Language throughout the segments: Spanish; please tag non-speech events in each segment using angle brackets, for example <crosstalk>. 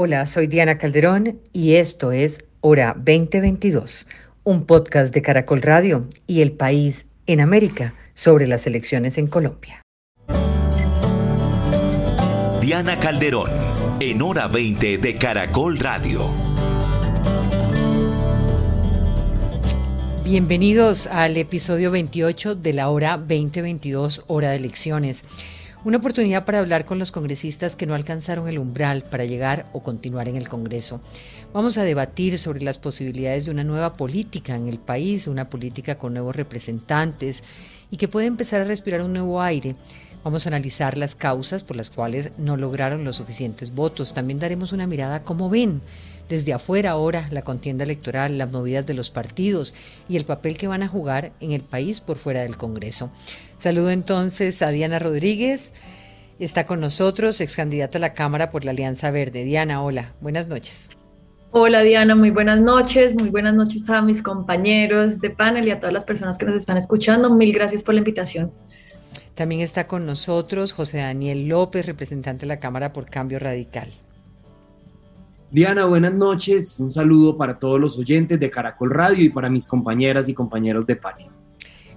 Hola, soy Diana Calderón y esto es Hora 2022, un podcast de Caracol Radio y El País en América sobre las elecciones en Colombia. Diana Calderón, en Hora 20 de Caracol Radio. Bienvenidos al episodio 28 de la Hora 2022, Hora de Elecciones. Una oportunidad para hablar con los congresistas que no alcanzaron el umbral para llegar o continuar en el Congreso. Vamos a debatir sobre las posibilidades de una nueva política en el país, una política con nuevos representantes y que puede empezar a respirar un nuevo aire. Vamos a analizar las causas por las cuales no lograron los suficientes votos. También daremos una mirada a cómo ven desde afuera ahora la contienda electoral, las movidas de los partidos y el papel que van a jugar en el país por fuera del Congreso. Saludo entonces a Diana Rodríguez. Está con nosotros, ex candidata a la Cámara por la Alianza Verde. Diana, hola, buenas noches. Hola Diana, muy buenas noches, muy buenas noches a mis compañeros de panel y a todas las personas que nos están escuchando. Mil gracias por la invitación. También está con nosotros José Daniel López, representante de la Cámara por Cambio Radical. Diana, buenas noches. Un saludo para todos los oyentes de Caracol Radio y para mis compañeras y compañeros de panel.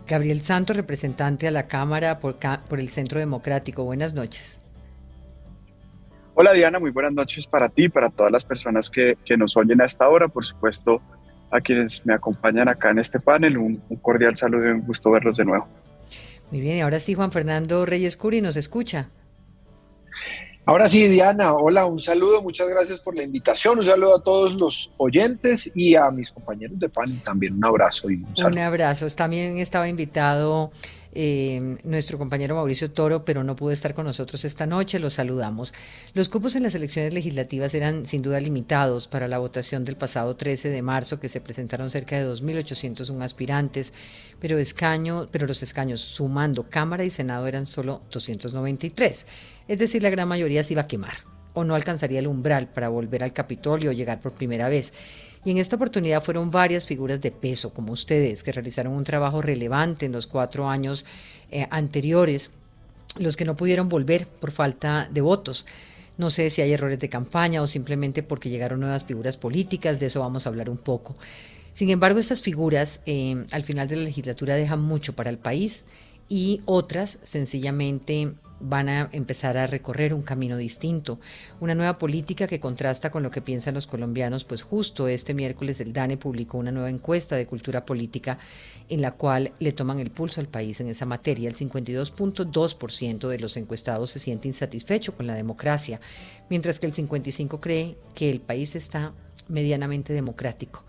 Gabriel Santos, representante a la Cámara por, el Centro Democrático. Buenas noches. Hola Diana, muy buenas noches para ti, para todas las personas que, nos oyen a esta hora, por supuesto a quienes me acompañan acá en este panel. Un, cordial saludo y un gusto verlos de nuevo. Muy bien, y ahora sí Juan Fernando Reyes Curi nos escucha. Ahora sí, Diana, hola, un saludo, muchas gracias por la invitación, un saludo a todos los oyentes y a mis compañeros de PAN también un abrazo y un saludo. Un abrazo, también estaba invitado eh, nuestro compañero Mauricio Toro, pero no pudo estar con nosotros esta noche, los saludamos. Los cupos en las elecciones legislativas eran sin duda limitados para la votación del pasado 13 de marzo, que se presentaron cerca de 2.801 aspirantes, pero, escaño, pero los escaños sumando Cámara y Senado eran solo 293, es decir, la gran mayoría se iba a quemar o no alcanzaría el umbral para volver al Capitolio o llegar por primera vez. Y en esta oportunidad fueron varias figuras de peso, como ustedes, que realizaron un trabajo relevante en los cuatro años eh, anteriores, los que no pudieron volver por falta de votos. No sé si hay errores de campaña o simplemente porque llegaron nuevas figuras políticas, de eso vamos a hablar un poco. Sin embargo, estas figuras eh, al final de la legislatura dejan mucho para el país y otras sencillamente van a empezar a recorrer un camino distinto, una nueva política que contrasta con lo que piensan los colombianos, pues justo este miércoles el DANE publicó una nueva encuesta de cultura política en la cual le toman el pulso al país en esa materia. El 52.2% de los encuestados se siente insatisfecho con la democracia, mientras que el 55% cree que el país está medianamente democrático.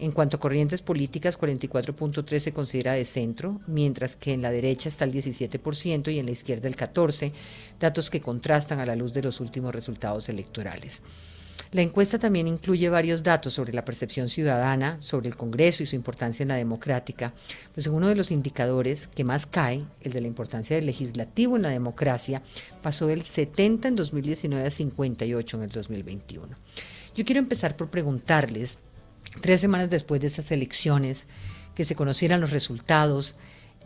En cuanto a corrientes políticas, 44.3 se considera de centro, mientras que en la derecha está el 17% y en la izquierda el 14%, datos que contrastan a la luz de los últimos resultados electorales. La encuesta también incluye varios datos sobre la percepción ciudadana, sobre el Congreso y su importancia en la democrática. Pues uno de los indicadores que más cae, el de la importancia del legislativo en la democracia, pasó del 70 en 2019 a 58 en el 2021. Yo quiero empezar por preguntarles tres semanas después de esas elecciones, que se conocieran los resultados,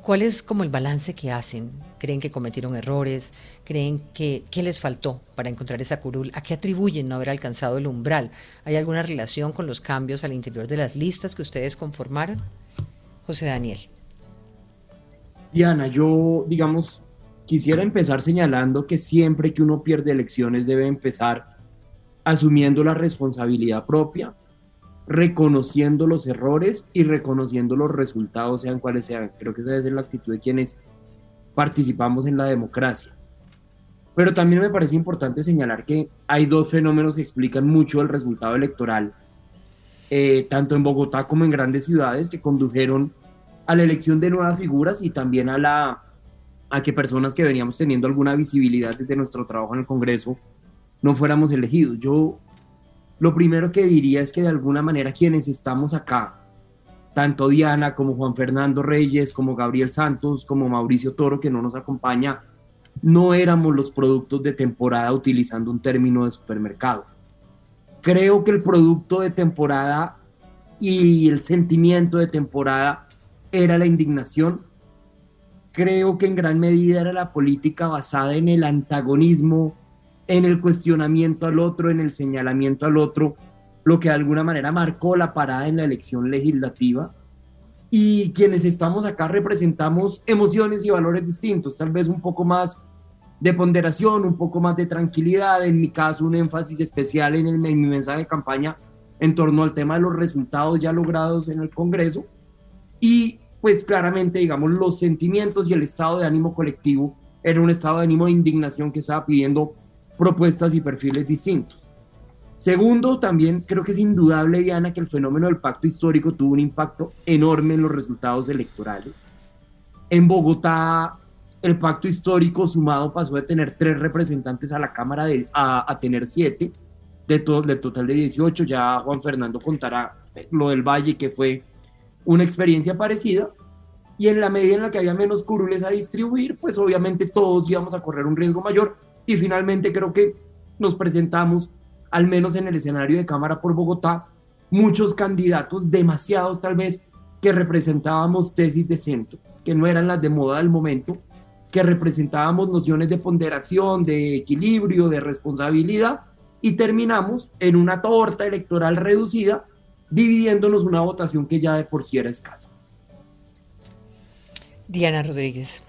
¿cuál es como el balance que hacen? ¿Creen que cometieron errores? ¿Creen que qué les faltó para encontrar esa curul? ¿A qué atribuyen no haber alcanzado el umbral? ¿Hay alguna relación con los cambios al interior de las listas que ustedes conformaron? José Daniel. Diana, yo, digamos, quisiera empezar señalando que siempre que uno pierde elecciones debe empezar asumiendo la responsabilidad propia, reconociendo los errores y reconociendo los resultados, sean cuales sean. Creo que esa debe ser la actitud de quienes participamos en la democracia. Pero también me parece importante señalar que hay dos fenómenos que explican mucho el resultado electoral, eh, tanto en Bogotá como en grandes ciudades, que condujeron a la elección de nuevas figuras y también a, la, a que personas que veníamos teniendo alguna visibilidad desde nuestro trabajo en el Congreso no fuéramos elegidos. Yo lo primero que diría es que de alguna manera quienes estamos acá, tanto Diana como Juan Fernando Reyes, como Gabriel Santos, como Mauricio Toro, que no nos acompaña, no éramos los productos de temporada utilizando un término de supermercado. Creo que el producto de temporada y el sentimiento de temporada era la indignación. Creo que en gran medida era la política basada en el antagonismo, en el cuestionamiento al otro, en el señalamiento al otro, lo que de alguna manera marcó la parada en la elección legislativa. Y quienes estamos acá representamos emociones y valores distintos, tal vez un poco más de ponderación, un poco más de tranquilidad, en mi caso un énfasis especial en, el, mi mensaje de campaña en torno al tema de los resultados ya logrados en el Congreso y pues claramente digamos los sentimientos y el estado de ánimo colectivo era un estado de ánimo de indignación que estaba pidiendo propuestas y perfiles distintos. Segundo, también creo que es indudable, Diana, que el fenómeno del pacto histórico tuvo un impacto enorme en los resultados electorales. En Bogotá, el pacto histórico sumado pasó de tener tres representantes a la Cámara de, a, tener siete, de, todo, de total de 18. Ya Juan Fernando contará lo del Valle, que fue una experiencia parecida. Y en la medida en la que había menos curules a distribuir, pues obviamente todos íbamos a correr un riesgo mayor. Y finalmente creo que nos presentamos, al menos en el escenario de Cámara por Bogotá, muchos candidatos, demasiados tal vez, que representábamos tesis de centro, que no eran las de moda del momento, que representábamos nociones de ponderación, de equilibrio, de responsabilidad, y terminamos en una torta electoral reducida, dividiéndonos una votación que ya de por sí era escasa. Diana Rodríguez.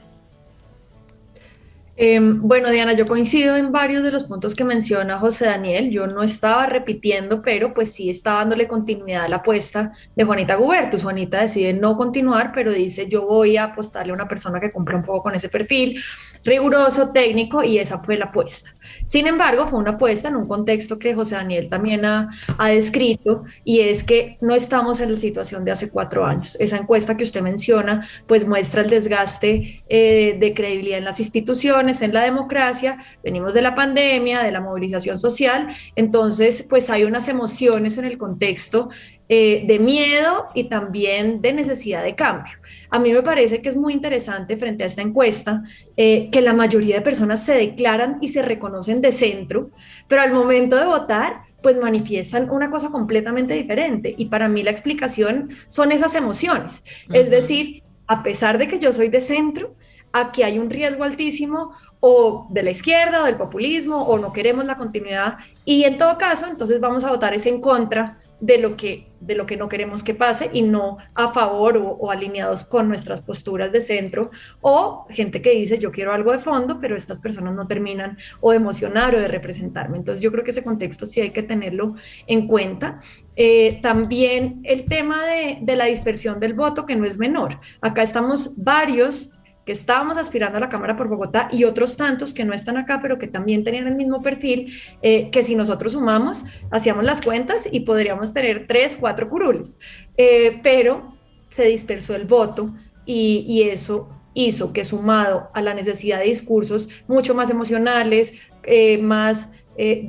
Em, bueno, Diana, yo coincido en varios de los puntos que menciona José Daniel. Yo no estaba repitiendo, pero pues sí estaba dándole continuidad a la apuesta de Juanita Gubertus. Juanita decide no continuar, pero dice yo voy a apostarle a una persona que cumpla un poco con ese perfil riguroso, técnico, y esa fue la apuesta. Sin embargo, fue una apuesta en un contexto que José Daniel también ha, descrito, y es que no estamos en la situación de hace cuatro años. Esa encuesta que usted menciona, pues muestra el desgaste eh, de credibilidad en las instituciones en la democracia, venimos de la pandemia, de la movilización social, entonces pues hay unas emociones en el contexto eh, de miedo y también de necesidad de cambio. A mí me parece que es muy interesante frente a esta encuesta eh, que la mayoría de personas se declaran y se reconocen de centro, pero al momento de votar pues manifiestan una cosa completamente diferente. Y para mí la explicación son esas emociones. Es decir, a pesar de que yo soy de centro, aquí hay un riesgo altísimo o de la izquierda o del populismo o no queremos la continuidad. Y en todo caso entonces vamos a votar es en contra de lo que de lo que no queremos que pase y no a favor o, alineados con nuestras posturas de centro o gente que dice yo quiero algo de fondo pero estas personas no terminan o de emocionar o de representarme entonces yo creo que ese contexto sí hay que tenerlo en cuenta. Eh, también el tema de, de la dispersión del voto que no es menor. Acá estamos varios que estábamos aspirando a la Cámara por Bogotá y otros tantos que no están acá, pero que también tenían el mismo perfil, eh, que si nosotros sumamos, hacíamos las cuentas y podríamos tener tres, cuatro curules. Eh, pero se dispersó el voto y, eso hizo que sumado a la necesidad de discursos mucho más emocionales, eh, más,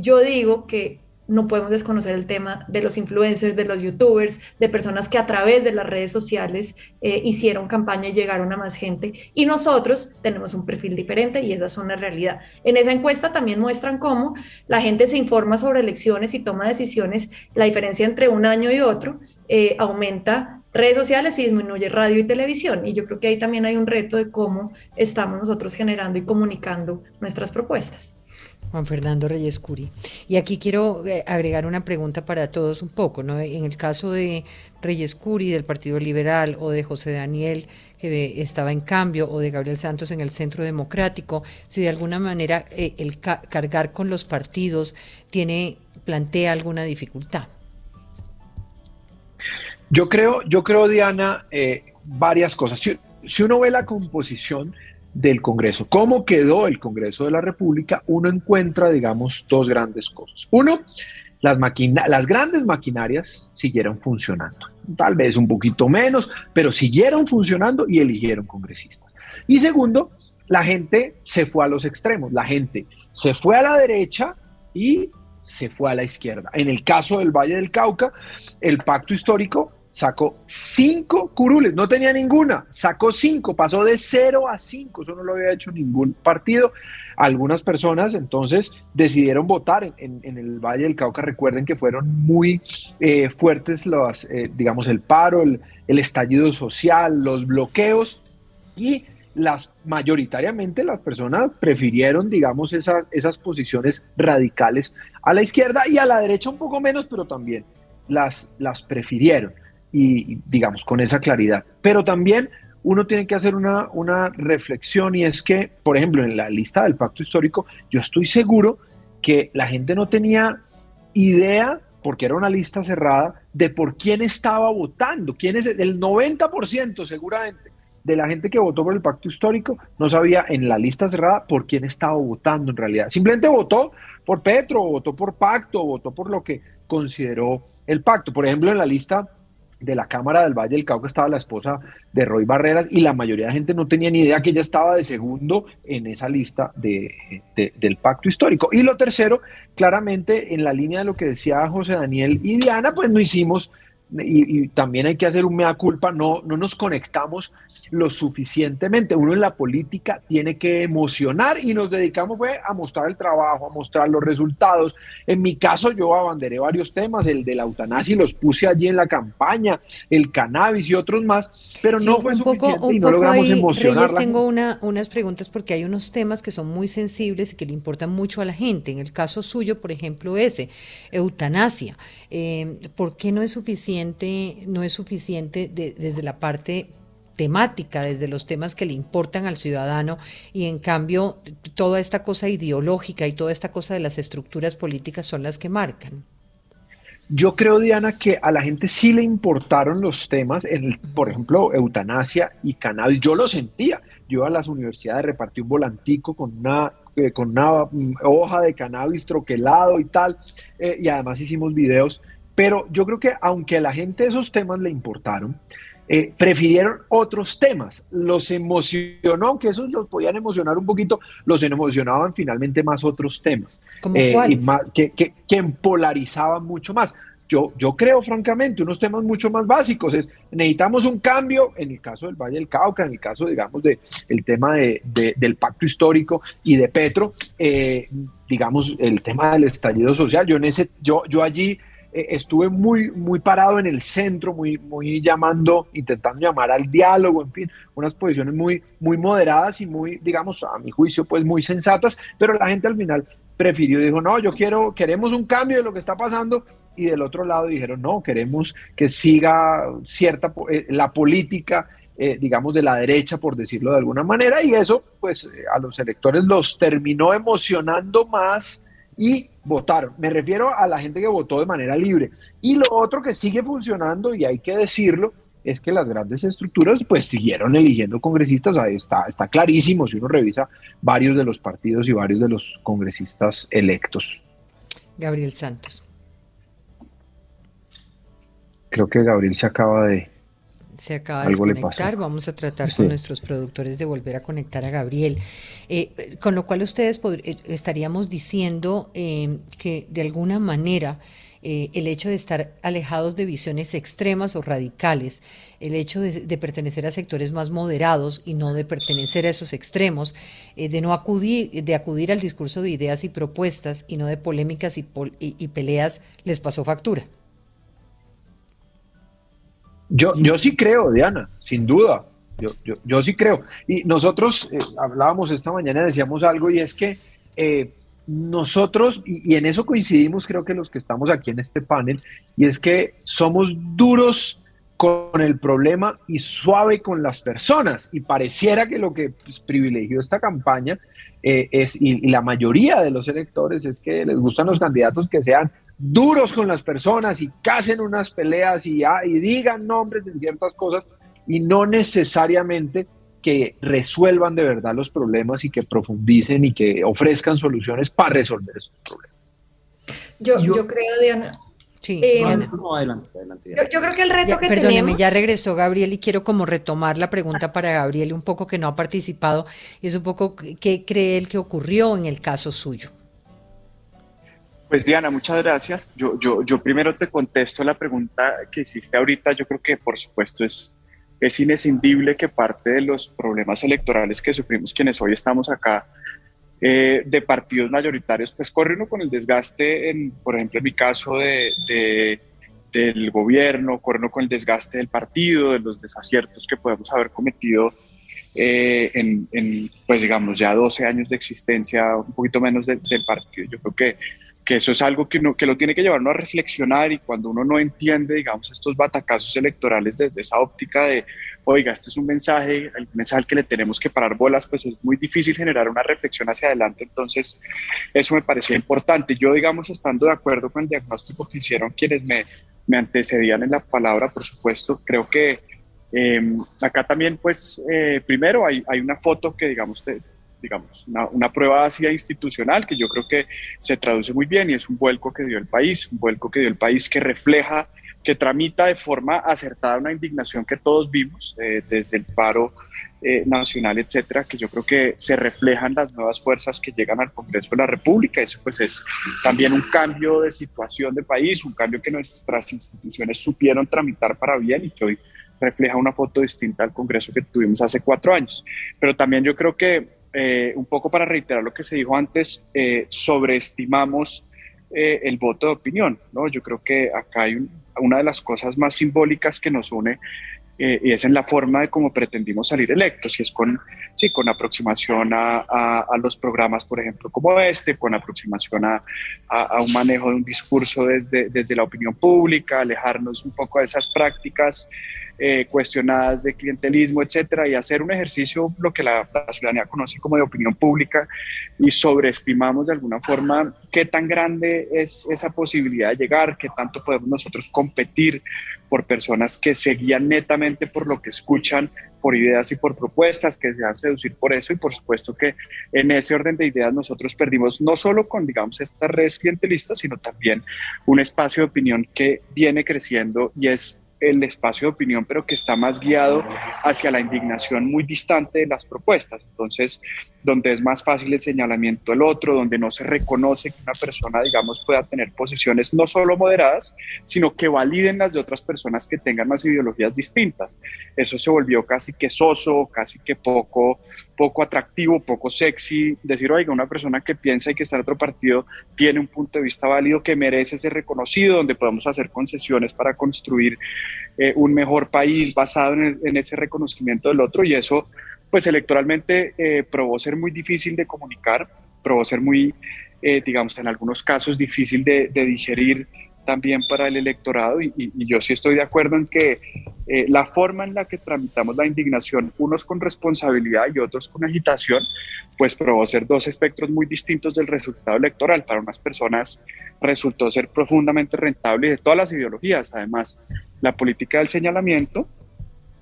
yo digo que no podemos desconocer el tema de los influencers, de los youtubers, de personas que a través de las redes sociales eh, hicieron campaña y llegaron a más gente. Y nosotros tenemos un perfil diferente y esa es una realidad. En esa encuesta también muestran cómo la gente se informa sobre elecciones y toma decisiones. La diferencia entre un año y otro eh, aumenta redes sociales y disminuye radio y televisión. Y yo creo que ahí también hay un reto de cómo estamos nosotros generando y comunicando nuestras propuestas. Juan Fernando Reyes Curi. Y aquí quiero eh, agregar una pregunta para todos un poco, ¿no? En el caso de Reyes Curi del Partido Liberal o de José Daniel que estaba en cambio o de Gabriel Santos en el Centro Democrático, si de alguna manera eh, el cargar con los partidos tiene plantea alguna dificultad. Yo creo, yo creo Diana, eh, varias cosas. si uno ve la composición del Congreso. ¿Cómo quedó el Congreso de la República? Uno encuentra, digamos, dos grandes cosas. Uno, las, las grandes maquinarias siguieron funcionando. Tal vez un poquito menos, pero siguieron funcionando y eligieron congresistas. Y segundo, la gente se fue a los extremos. La gente se fue a la derecha y se fue a la izquierda. En el caso del Valle del Cauca, el pacto histórico sacó cinco curules, no tenía ninguna, sacó cinco, pasó de cero a cinco, eso no lo había hecho ningún partido. Algunas personas entonces decidieron votar en, el Valle del Cauca. Recuerden que fueron muy eh, fuertes los, eh, digamos, el paro, el, el estallido social, los bloqueos y las mayoritariamente las personas prefirieron, digamos, esas, esas posiciones radicales a la izquierda y a la derecha un poco menos, pero también las, las prefirieron y digamos con esa claridad. Pero también uno tiene que hacer una, una reflexión y es que, por ejemplo, en la lista del pacto histórico, yo estoy seguro que la gente no tenía idea, porque era una lista cerrada, de por quién estaba votando, quién es el 90% seguramente de la gente que votó por el pacto histórico no sabía en la lista cerrada por quién estaba votando en realidad. Simplemente votó por Petro, votó por pacto, votó por lo que consideró el pacto. Por ejemplo, en la lista de la Cámara del Valle del Cauca estaba la esposa de Roy Barreras y la mayoría de gente no tenía ni idea que ella estaba de segundo en esa lista de, del pacto histórico. Y lo tercero, claramente en la línea de lo que decía José Daniel y Diana, pues no hicimos y, también hay que hacer un mea culpa, no, no nos conectamos lo suficientemente. Uno en la política tiene que emocionar y nos dedicamos a mostrar el trabajo, a mostrar los resultados. En mi caso yo abanderé varios temas, el de la eutanasia y los puse allí en la campaña, el cannabis y otros más, pero no fue suficiente y no logramos emocionar. tengo una, unas preguntas porque hay unos temas que son muy sensibles y que le importan mucho a la gente. En el caso suyo, por ejemplo, ese, eutanasia. Eh, ¿Por qué no es suficiente? No es suficiente desde la parte temática, desde los temas que le importan al ciudadano y en cambio toda esta cosa ideológica y toda esta cosa de las estructuras políticas son las que marcan. Yo creo, Diana, que a la gente sí le importaron los temas, en por ejemplo, eutanasia y cannabis. Yo lo sentía. Yo iba a las universidades, repartí un volantico con una, eh, con una hoja de cannabis troquelado y tal, eh, y además hicimos videos pero yo creo que aunque a la gente esos temas le importaron, eh, prefirieron otros temas. Los emocionó, aunque esos los podían emocionar un poquito, los emocionaban finalmente más otros temas. Eh, y más, que, que, que, polarizaban mucho más. Yo, yo creo, francamente, unos temas mucho más básicos. Es, necesitamos un cambio, en el caso del Valle del Cauca, en el caso, digamos, de, el tema de, del pacto histórico y de Petro, eh, digamos, el tema del estallido social. Yo, en ese, yo, yo allí eh, estuve muy, muy parado en el centro, muy, muy llamando, intentando llamar al diálogo, en fin, unas posiciones muy, muy moderadas y muy, digamos, a mi juicio, pues muy sensatas, pero la gente al final prefirió, dijo, no, yo quiero, queremos un cambio de lo que está pasando, y del otro lado dijeron, no, queremos que siga cierta, eh, la política, eh, digamos, de la derecha, por decirlo de alguna manera, y eso, pues, a los electores los terminó emocionando más y votaron. Me refiero a la gente que votó de manera libre. Y lo otro que sigue funcionando, y hay que decirlo, es que las grandes estructuras pues siguieron eligiendo congresistas, ahí está, está clarísimo si uno revisa varios de los partidos y varios de los congresistas electos. Gabriel Santos. Creo que Gabriel se acaba de, se acaba de conectar. Vamos a tratar con nuestros productores de volver a conectar a Gabriel. Eh, con lo cual ustedes eh, estaríamos diciendo eh, que de alguna manera el hecho de estar alejados de visiones extremas o radicales, el hecho de, pertenecer a sectores más moderados y no de pertenecer a esos extremos, de no acudir, de acudir al discurso de ideas y propuestas y no de polémicas y peleas, les pasó factura. Yo sí. yo sí creo, Diana, sin duda. Yo, yo, yo sí creo. Y nosotros eh, hablábamos esta mañana, decíamos algo, y es que eh, nosotros, y, y, en eso coincidimos, creo que los que estamos aquí en este panel, y es que somos duros con el problema y suave con las personas. Y pareciera que lo que pues, privilegió esta campaña eh, es, y, y la mayoría de los electores, es que les gustan los candidatos que sean duros con las personas y casen unas peleas y, ah, y digan nombres de ciertas cosas y no necesariamente que resuelvan de verdad los problemas y que profundicen y que ofrezcan soluciones para resolver esos problemas. Yo, yo, creo, Diana. Sí, eh, Diana. No, adelante, adelante, Diana. Yo, yo, creo que el reto ya, que perdóneme, tenemos... ya regresó Gabriel y quiero como retomar la pregunta para Gabriel un poco que no ha participado y es un poco qué cree él que ocurrió en el caso suyo. Pues Diana, muchas gracias. Yo, yo, yo primero te contesto la pregunta que hiciste ahorita. Yo creo que por supuesto es, es inescindible que parte de los problemas electorales que sufrimos quienes hoy estamos acá eh, de partidos mayoritarios, pues corre uno con el desgaste, en, por ejemplo, en mi caso de, de, del gobierno, corre uno con el desgaste del partido, de los desaciertos que podemos haber cometido eh, en, pues digamos, ya 12 años de existencia, un poquito menos del partido. Yo creo que, que eso es algo que, que lo tiene que llevar uno a reflexionar y cuando uno no entiende, digamos, estos batacazos electorales desde esa óptica de, oiga, este es un mensaje, el mensaje que le tenemos que parar bolas, pues es muy difícil generar una reflexión hacia adelante. Entonces, eso me parecía importante. Yo, digamos, estando de acuerdo con el diagnóstico que hicieron quienes me, me antecedían en la palabra, por supuesto, creo que em, acá también, pues, eh, primero hay, hay, una foto que, digamos, digamos una, una, prueba ácida institucional que yo creo que se traduce muy bien y es un vuelco que dio el país, un vuelco que dio el país que refleja que tramita de forma acertada una indignación que todos vimos eh, desde el paro eh, nacional, etcétera, que yo creo que se reflejan las nuevas fuerzas que llegan al Congreso de la República. Eso pues es también un cambio de situación de país, un cambio que nuestras instituciones supieron tramitar para bien y que hoy refleja una foto distinta al Congreso que tuvimos hace cuatro años. Pero también yo creo que, eh, un poco para reiterar lo que se dijo antes, sobreestimamos el voto de opinión. ¿no? Yo creo que acá hay un, una de las cosas más simbólicas que nos une eh, y es en la forma de cómo pretendimos salir electos, y es con, sí, con aproximación a, a, los programas, por ejemplo, como este, con aproximación a, a, un manejo de un discurso desde, desde la opinión pública, alejarnos un poco de esas prácticas eh, cuestionadas de clientelismo, etcétera, y hacer un ejercicio, lo que la, ciudadanía conoce como de opinión pública, y sobreestimamos de alguna forma qué tan grande es esa posibilidad de llegar, qué tanto podemos nosotros competir por personas que se guían netamente por lo que escuchan, por ideas y por propuestas, que se dejan seducir por eso, y por supuesto que en ese orden de ideas nosotros perdimos no solo con, digamos, esta red clientelista, sino también un espacio de opinión que viene creciendo y es el espacio de opinión, pero que está más guiado hacia la indignación muy distante de las propuestas. Entonces, donde es más fácil el señalamiento del otro, donde no se reconoce que una persona, digamos, pueda tener posiciones no solo moderadas, sino que validen las de otras personas que tengan más ideologías distintas. Eso se volvió casi que soso, casi que poco, poco atractivo, poco sexy. Decir, oiga, una persona que piensa y que está en otro partido tiene un punto de vista válido que merece ser reconocido, donde podemos hacer concesiones para construir eh, un mejor país basado en, en ese reconocimiento del otro y eso pues electoralmente eh, probó ser muy difícil de comunicar, probó ser muy, eh, digamos, en algunos casos difícil de, digerir también para el electorado y, yo sí estoy de acuerdo en que eh, la forma en la que tramitamos la indignación, unos con responsabilidad y otros con agitación, pues probó ser dos espectros muy distintos del resultado electoral. Para unas personas resultó ser profundamente rentable de todas las ideologías, además la política del señalamiento,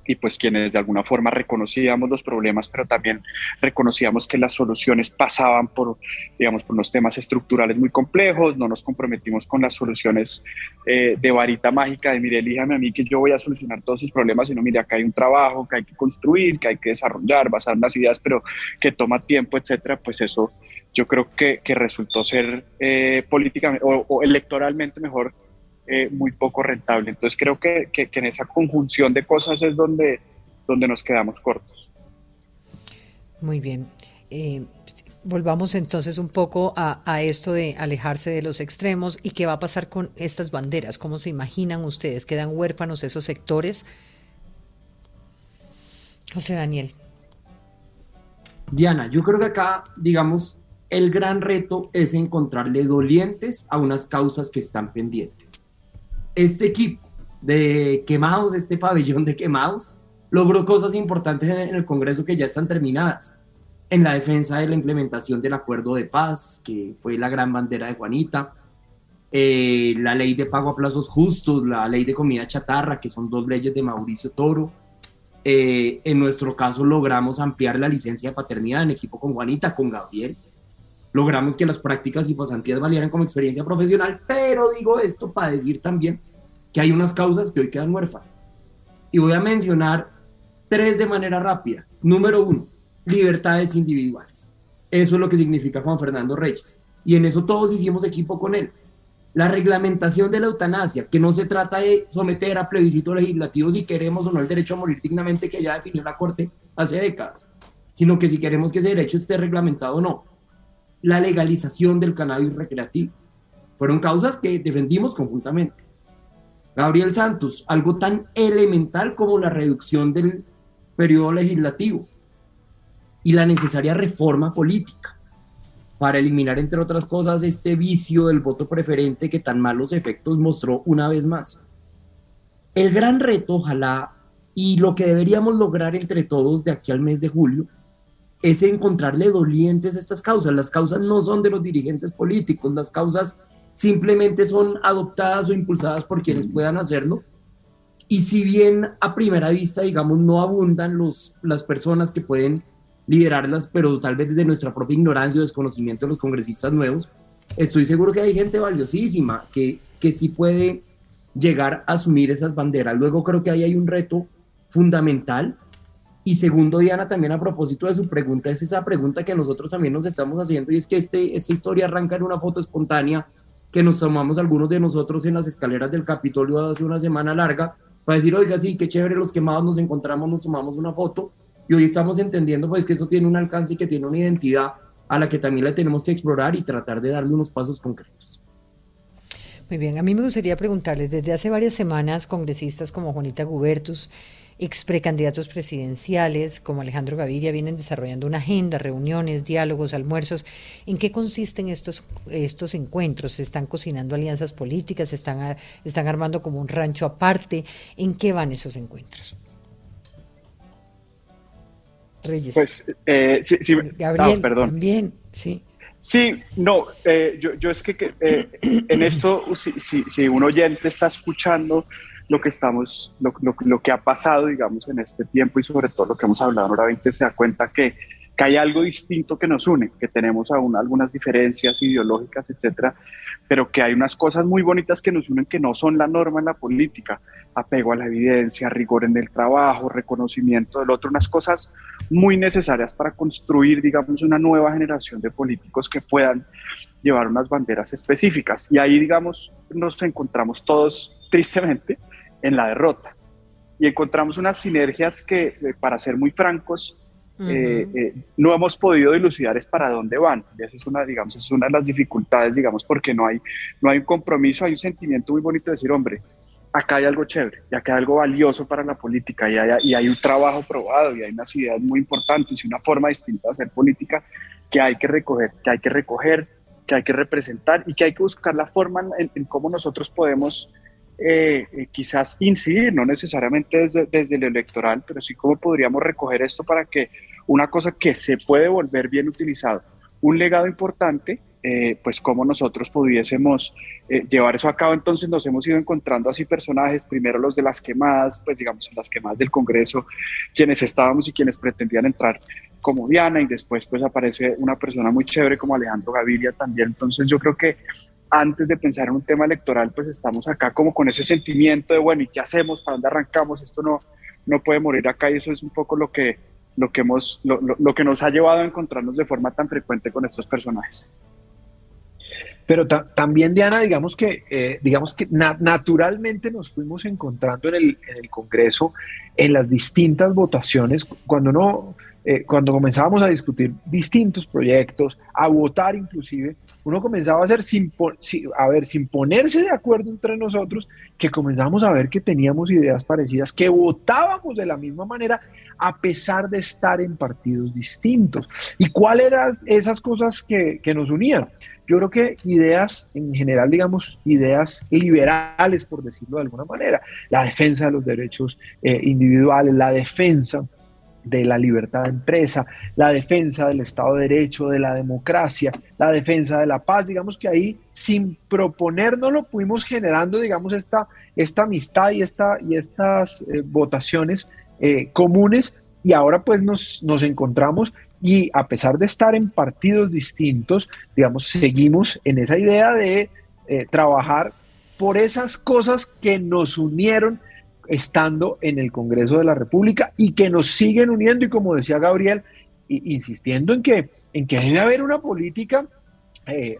y pues quienes de alguna forma reconocíamos los problemas, pero también reconocíamos que las soluciones pasaban por, digamos, por unos temas estructurales muy complejos, no nos comprometimos con las soluciones eh, de varita mágica de, mire, elíjame a mí que yo voy a solucionar todos sus problemas, sino, mire, acá hay un trabajo que hay que construir, que hay que desarrollar, basar las ideas, pero que toma tiempo, etcétera, pues eso yo creo que, que resultó ser eh, políticamente o electoralmente mejor eh, muy poco rentable. Entonces creo que, que, en esa conjunción de cosas es donde, donde nos quedamos cortos. Muy bien. Eh, volvamos entonces un poco a, a, esto de alejarse de los extremos y qué va a pasar con estas banderas. ¿Cómo se imaginan ustedes? ¿Quedan huérfanos esos sectores? José Daniel. Diana, yo creo que acá, digamos, el gran reto es encontrarle dolientes a unas causas que están pendientes este equipo de quemados, este pabellón de quemados, logró cosas importantes en el Congreso que ya están terminadas. En la defensa de la implementación del acuerdo de paz, que fue la gran bandera de Juanita, eh, la ley de pago a plazos justos, la ley de comida chatarra, que son dos leyes de Mauricio Toro. Eh, en nuestro caso logramos ampliar la licencia de paternidad en equipo con Juanita, con Gabriel, logramos que las prácticas y pasantías valieran como experiencia profesional, pero digo esto para decir también que hay unas causas que hoy quedan huérfanas. Y voy a mencionar tres de manera rápida. Número uno, libertades individuales. Eso es lo que significa Juan Fernando Reyes. Y en eso todos hicimos equipo con él. La reglamentación de la eutanasia, que no se trata de someter a plebiscito legislativo si queremos o no el derecho a morir dignamente que ya definió la Corte hace décadas, sino que si queremos que ese derecho esté reglamentado o no la legalización del cannabis recreativo. Fueron causas que defendimos conjuntamente. Gabriel Santos, algo tan elemental como la reducción del periodo legislativo. y la necesaria reforma política para eliminar, entre otras cosas, este vicio del voto preferente que tan malos efectos mostró una vez más. El gran reto, ojalá, y lo que deberíamos lograr entre todos de aquí al mes de julio, es encontrarle dolientes a estas causas. Las causas no son de los dirigentes políticos, las causas simplemente son adoptadas o impulsadas por quienes puedan hacerlo. Y si bien a primera vista, digamos, no abundan los, las personas que pueden liderarlas, pero tal vez desde nuestra propia ignorancia o desconocimiento de los congresistas nuevos, estoy seguro que hay gente valiosísima que, que sí puede llegar a asumir esas banderas. Luego creo que ahí hay un reto fundamental. Y segundo, Diana, también a propósito de su pregunta, es esa pregunta que nosotros también nos estamos haciendo y es que este, esta historia arranca en una foto espontánea que nos tomamos algunos de nosotros en las escaleras del Capitolio hace una semana larga para decir, oiga, sí, qué chévere, los quemados nos encontramos, nos tomamos una foto y hoy estamos entendiendo pues que eso tiene un alcance y que tiene una identidad a la que también le tenemos que explorar y tratar de darle unos pasos concretos. Muy bien, a mí me gustaría preguntarles, desde hace varias semanas, congresistas como Juanita Gubertus, ex precandidatos presidenciales como Alejandro Gaviria vienen desarrollando una agenda, reuniones, diálogos, almuerzos. ¿En qué consisten estos, estos encuentros? ¿Se están cocinando alianzas políticas? ¿Se están, están armando como un rancho aparte? ¿En qué van esos encuentros? Reyes. Pues, eh, sí, sí, Gabriel, perdón. también, sí. Sí, no, eh, yo, yo, es que, eh, en esto, si, si, si, un oyente está escuchando lo que estamos, lo, lo, lo, que ha pasado, digamos, en este tiempo y sobre todo lo que hemos hablado ahora 20, se da cuenta que, que hay algo distinto que nos une, que tenemos aún algunas diferencias ideológicas, etcétera, pero que hay unas cosas muy bonitas que nos unen que no son la norma en la política, apego a la evidencia, rigor en el trabajo, reconocimiento del otro, unas cosas muy necesarias para construir, digamos, una nueva generación de políticos que puedan llevar unas banderas específicas. Y ahí, digamos, nos encontramos todos, tristemente, en la derrota. Y encontramos unas sinergias que, eh, para ser muy francos, eh, eh, no hemos podido dilucidar es para dónde van. esa es una, digamos, es una de las dificultades, digamos, porque no hay, no hay un compromiso, hay un sentimiento muy bonito de decir, hombre, acá hay algo chévere, y acá hay algo valioso para la política, y hay, y hay un trabajo probado, y hay unas ideas muy importantes y una forma distinta de hacer política que hay que recoger, que hay que recoger, que hay que representar y que hay que buscar la forma en cómo nosotros podemos eh, eh, quizás incidir, no necesariamente desde, desde el electoral, pero sí cómo podríamos recoger esto para que una cosa que se puede volver bien utilizado, un legado importante, eh, pues cómo nosotros pudiésemos llevar eso a cabo. Entonces nos hemos ido encontrando así personajes, primero los de las quemadas, pues digamos las quemadas del Congreso, quienes estábamos y quienes pretendían entrar como Diana, y después pues aparece una persona muy chévere como Alejandro Gaviria también. Entonces yo creo que antes de pensar en un tema electoral, pues estamos acá como con ese sentimiento de, bueno, ¿y qué hacemos? ¿Para dónde arrancamos? Esto no, no puede morir acá y eso es un poco lo que, lo que, hemos, lo, lo, que nos ha llevado a encontrarnos de forma tan frecuente con estos personajes. Pero también, Diana, digamos que, eh, digamos que naturalmente nos fuimos encontrando en el, en el Congreso en las distintas votaciones, cuando no, eh, cuando comenzábamos a discutir distintos proyectos, a votar inclusive, uno comenzaba a hacer sin, a ver, sin ponerse de acuerdo entre nosotros, que comenzamos a ver que teníamos ideas parecidas, que votábamos de la misma manera a pesar de estar en partidos distintos. ¿Y cuáles eran esas cosas que, que nos unían? Yo creo que ideas, en general, digamos, ideas liberales, por decirlo de alguna manera, la defensa de los derechos eh, individuales, la defensa de la libertad de empresa, la defensa del Estado de Derecho, de la democracia, la defensa de la paz, digamos que ahí sin lo fuimos generando, digamos, esta, esta amistad y, esta, y estas eh, votaciones eh, comunes y ahora pues nos, nos encontramos y a pesar de estar en partidos distintos, digamos, seguimos en esa idea de eh, trabajar por esas cosas que nos unieron estando en el Congreso de la República y que nos siguen uniendo y como decía Gabriel, insistiendo en que, en que debe haber una política eh,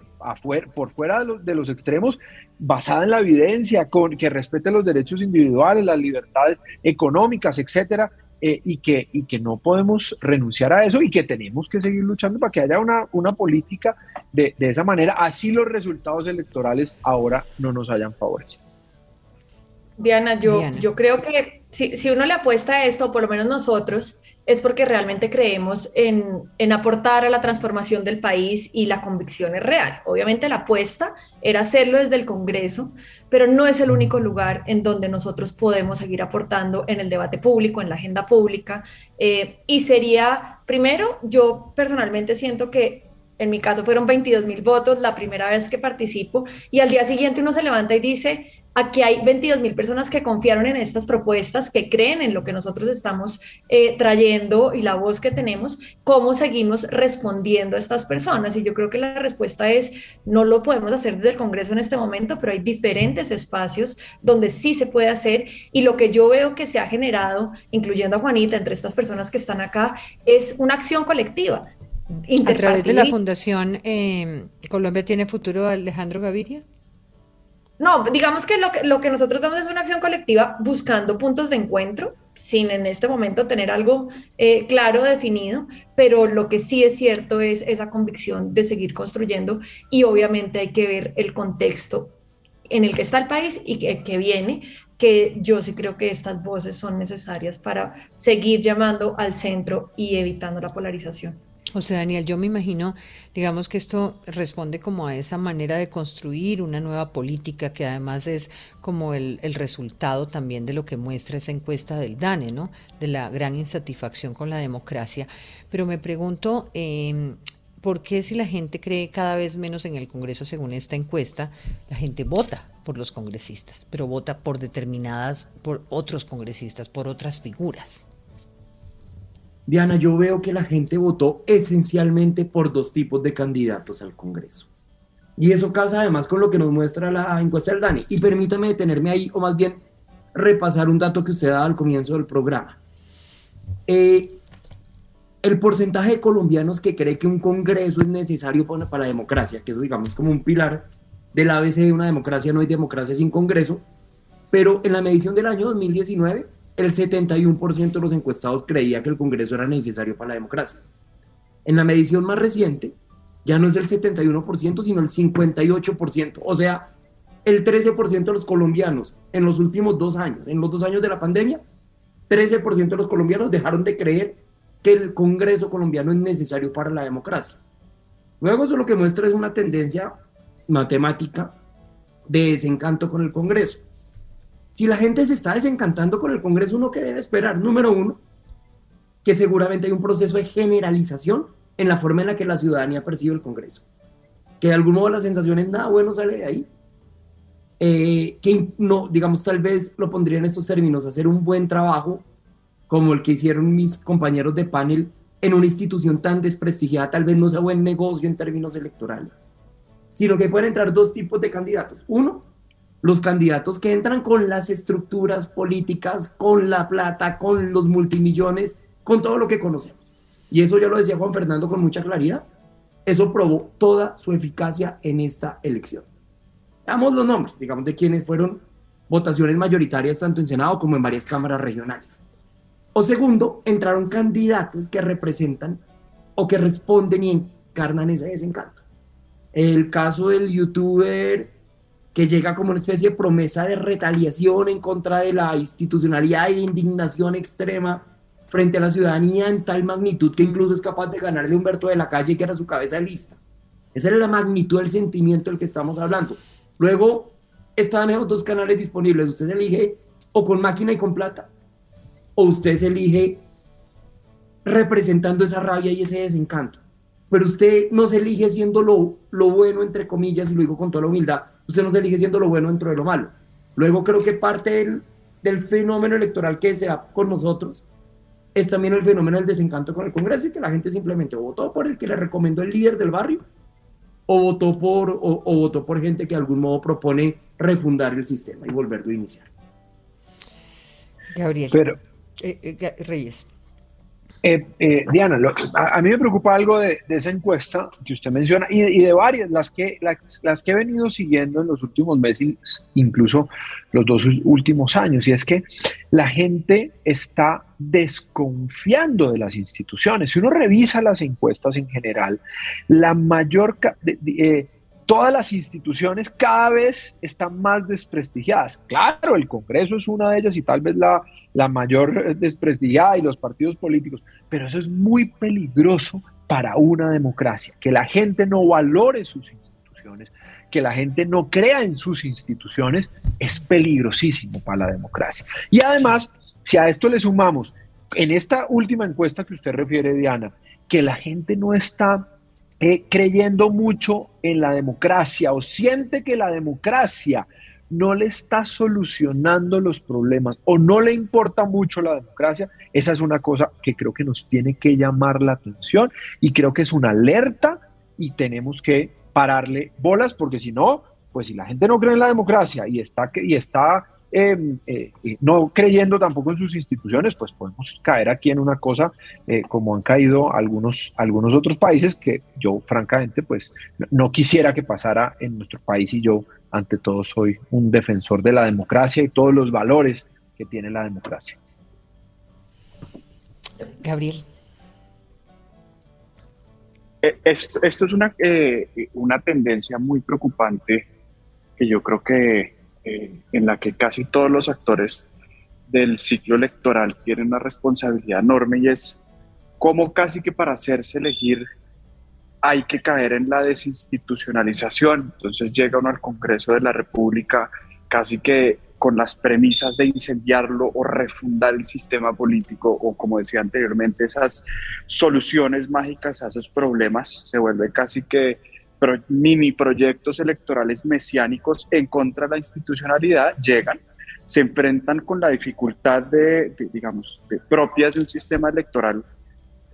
por fuera de los, de los, extremos basada en la evidencia, con, que respete los derechos individuales, las libertades económicas, etcétera, eh, y, que, y que no podemos renunciar a eso y que tenemos que seguir luchando para que haya una, una política de, de esa manera, así los resultados electorales ahora no nos hayan favorecido. Diana, yo, yo creo que si, si, uno le apuesta a esto, por lo menos nosotros, es porque realmente creemos en, en, aportar a la transformación del país y la convicción es real. Obviamente la apuesta era hacerlo desde el Congreso, pero no es el único lugar en donde nosotros podemos seguir aportando en el debate público, en la agenda pública. Eh, y sería, primero, yo personalmente siento que en mi caso fueron 22 mil votos la primera vez que participo y al día siguiente uno se levanta y dice, Aquí hay 22 mil personas que confiaron en estas propuestas, que creen en lo que nosotros estamos eh, trayendo y la voz que tenemos. ¿Cómo seguimos respondiendo a estas personas? Y yo creo que la respuesta es, no lo podemos hacer desde el Congreso en este momento, pero hay diferentes espacios donde sí se puede hacer. Y lo que yo veo que se ha generado, incluyendo a Juanita, entre estas personas que están acá, es una acción colectiva. A través de la Fundación eh, Colombia tiene futuro, Alejandro Gaviria. No, digamos que lo, que nosotros vemos es una acción colectiva buscando puntos de encuentro, sin en este momento tener algo eh, claro, definido, pero lo que sí es cierto es esa convicción de seguir construyendo y obviamente hay que ver el contexto en el que está el país y que viene, que yo sí creo que estas voces son necesarias para seguir llamando al centro y evitando la polarización. José Daniel, yo me imagino, digamos que esto responde como a esa manera de construir una nueva política que además es como el, resultado también de lo que muestra esa encuesta del DANE, ¿no? De la gran insatisfacción con la democracia. Pero me pregunto, em, ¿por qué si la gente cree cada vez menos en el Congreso según esta encuesta, la gente vota por los congresistas, pero vota por determinadas, por otros congresistas, por otras figuras? Diana, yo veo que la gente votó esencialmente por dos tipos de candidatos al Congreso. Y eso casa además con lo que nos muestra la encuesta del DANE. Y permítame detenerme ahí, o más bien repasar un dato que usted da al comienzo del programa. Eh, el porcentaje de colombianos que cree que un Congreso es necesario para, la democracia, que es digamos como un pilar del ABC de una democracia, no hay democracia sin Congreso, pero en la medición del año 2019 el 71% de los encuestados creía que el Congreso era necesario para la democracia. En la medición más reciente, ya no es el 71%, sino el 58%. O sea, el 13% de los colombianos en los últimos dos años, en los dos años de la pandemia, 13% de los colombianos dejaron de creer que el Congreso colombiano es necesario para la democracia. Luego eso lo que muestra es una tendencia matemática de desencanto con el Congreso. Si la gente se está desencantando con el Congreso, uno que debe esperar, número uno, que seguramente hay un proceso de generalización en la forma en la que la ciudadanía percibe el Congreso. Que de algún modo la sensación es nada bueno sale de ahí. Eh, que no, digamos, tal vez lo pondría en estos términos, hacer un buen trabajo como el que hicieron mis compañeros de panel en una institución tan desprestigiada, tal vez no sea buen negocio en términos electorales, sino que pueden entrar dos tipos de candidatos. Uno, los candidatos que entran con las estructuras políticas, con la plata, con los multimillones, con todo lo que conocemos. Y eso ya lo decía Juan Fernando con mucha claridad. Eso probó toda su eficacia en esta elección. Damos los nombres, digamos, de quienes fueron votaciones mayoritarias tanto en Senado como en varias cámaras regionales. O segundo, entraron candidatos que representan o que responden y encarnan ese desencanto. El caso del youtuber que llega como una especie de promesa de retaliación en contra de la institucionalidad y de indignación extrema frente a la ciudadanía en tal magnitud que incluso es capaz de ganarle a Humberto de la Calle, que era su cabeza de lista. Esa es la magnitud del sentimiento del que estamos hablando. Luego están esos dos canales disponibles. Usted elige o con máquina y con plata, o usted se elige representando esa rabia y ese desencanto. Pero usted no se elige siendo lo, lo bueno, entre comillas, y lo digo con toda la humildad, usted no se elige siendo lo bueno dentro de lo malo. Luego creo que parte del, del fenómeno electoral que se da con nosotros es también el fenómeno del desencanto con el Congreso y que la gente simplemente votó por el que le recomendó el líder del barrio o votó por, o, votó por gente que de algún modo propone refundar el sistema y volverlo a iniciar. Gabriel. Pero, eh, eh, Reyes. Eh, eh, Diana, a, mí me preocupa algo de, esa encuesta que usted menciona y, de varias, las que, las, que he venido siguiendo en los últimos meses, incluso los dos últimos años, y es que la gente está desconfiando de las instituciones. Si uno revisa las encuestas en general, la mayor, eh, todas las instituciones cada vez están más desprestigiadas. Claro, el Congreso es una de ellas y tal vez la, la mayor desprestigiada y los partidos políticos, pero eso es muy peligroso para una democracia, que la gente no valore sus instituciones, que la gente no crea en sus instituciones, es peligrosísimo para la democracia. Y además, si a esto le sumamos, en esta última encuesta que usted refiere, Diana, que la gente no está eh, creyendo mucho en la democracia o siente que la democracia no le está solucionando los problemas o no le importa mucho la democracia, esa es una cosa que creo que nos tiene que llamar la atención y creo que es una alerta y tenemos que pararle bolas porque si no, pues si la gente no cree en la democracia y está, y está Em, eh, eh, no creyendo tampoco en sus instituciones, pues podemos caer aquí en una cosa eh, como han caído algunos, algunos otros países que yo francamente pues no quisiera que pasara en nuestro país y yo ante todo soy un defensor de la democracia y todos los valores que tiene la democracia. Gabriel. Esto, esto es una, una tendencia muy preocupante que yo creo que eh, en la que casi todos los actores del ciclo electoral tienen una responsabilidad enorme y es cómo casi que para hacerse elegir hay que caer en la desinstitucionalización. Entonces llega uno al Congreso de la República casi que con las premisas de incendiarlo o refundar el sistema político o como decía anteriormente, esas soluciones mágicas a esos problemas se vuelve casi que mini proyectos electorales mesiánicos en contra de la institucionalidad llegan, se enfrentan con la dificultad de, digamos, propias de un sistema electoral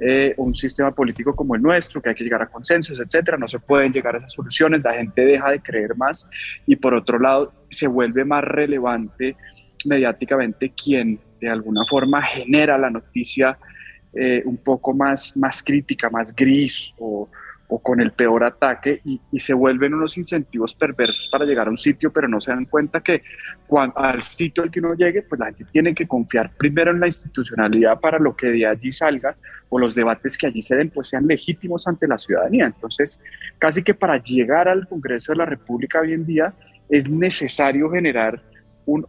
eh, un sistema político como el nuestro, que hay que llegar a consensos, etcétera, no se pueden llegar a esas soluciones, la gente deja de creer más y por otro lado se vuelve más relevante mediáticamente quien de alguna forma genera la noticia eh, un poco más, más crítica, más gris o, o con el peor ataque y, se vuelven unos incentivos perversos para llegar a un sitio, pero no se dan cuenta que cuando, al sitio al que uno llegue, pues la gente tiene que confiar primero en la institucionalidad para lo que de allí salga o los debates que allí se den, pues sean legítimos ante la ciudadanía. Entonces, casi que para llegar al Congreso de la República hoy en día es necesario generar un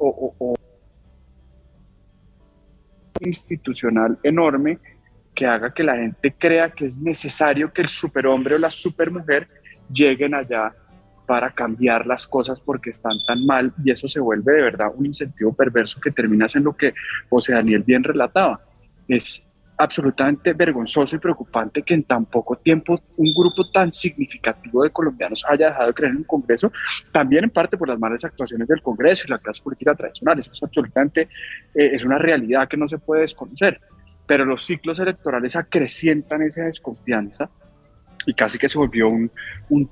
institucional enorme que haga que la gente crea que es necesario que el superhombre o la supermujer lleguen allá para cambiar las cosas porque están tan mal y eso se vuelve de verdad un incentivo perverso que termina en lo que José Daniel bien relataba. Es absolutamente vergonzoso y preocupante que en tan poco tiempo un grupo tan significativo de colombianos haya dejado de creer en un Congreso, también en parte por las malas actuaciones del Congreso y la clase política tradicional. Eso es absolutamente, eh, es una realidad que no se puede desconocer pero los ciclos electorales acrecientan esa desconfianza y casi que se volvió un,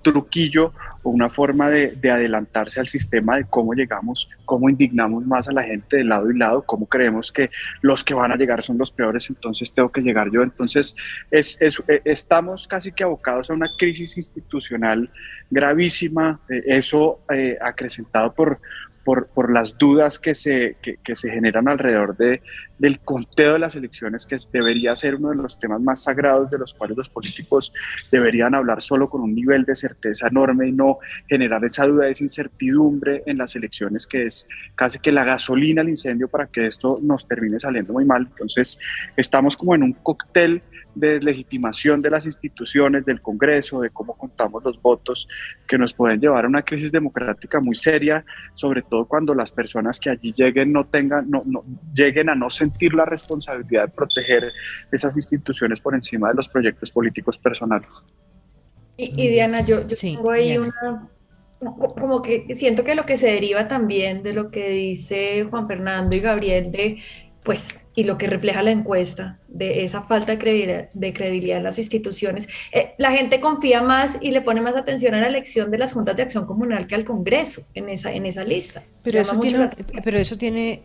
truquillo o una forma de, adelantarse al sistema de cómo llegamos, cómo indignamos más a la gente de lado y lado, cómo creemos que los que van a llegar son los peores, entonces tengo que llegar yo. Entonces es, eh, estamos casi que abocados a una crisis institucional gravísima, eh, eso eh, acrecentado por por, las dudas que se, que, se generan alrededor de, del conteo de las elecciones, que debería ser uno de los temas más sagrados de los cuales los políticos deberían hablar solo con un nivel de certeza enorme y no generar esa duda, esa incertidumbre en las elecciones, que es casi que la gasolina al incendio para que esto nos termine saliendo muy mal. Entonces, estamos como en un cóctel de legitimación de las instituciones, del Congreso, de cómo contamos los votos, que nos pueden llevar a una crisis democrática muy seria, sobre todo cuando las personas que allí lleguen no tengan, no, no lleguen a no sentir la responsabilidad de proteger esas instituciones por encima de los proyectos políticos personales. Y, Diana, yo, tengo ahí una, como que siento que lo que se deriva también de lo que dice Juan Fernando y Gabriel de pues, y lo que refleja la encuesta de esa falta de credibilidad, de credibilidad en las instituciones, eh, la gente confía más y le pone más atención a la elección de las juntas de acción comunal que al Congreso en esa, en esa lista. Pero eso, tiene, pero eso tiene,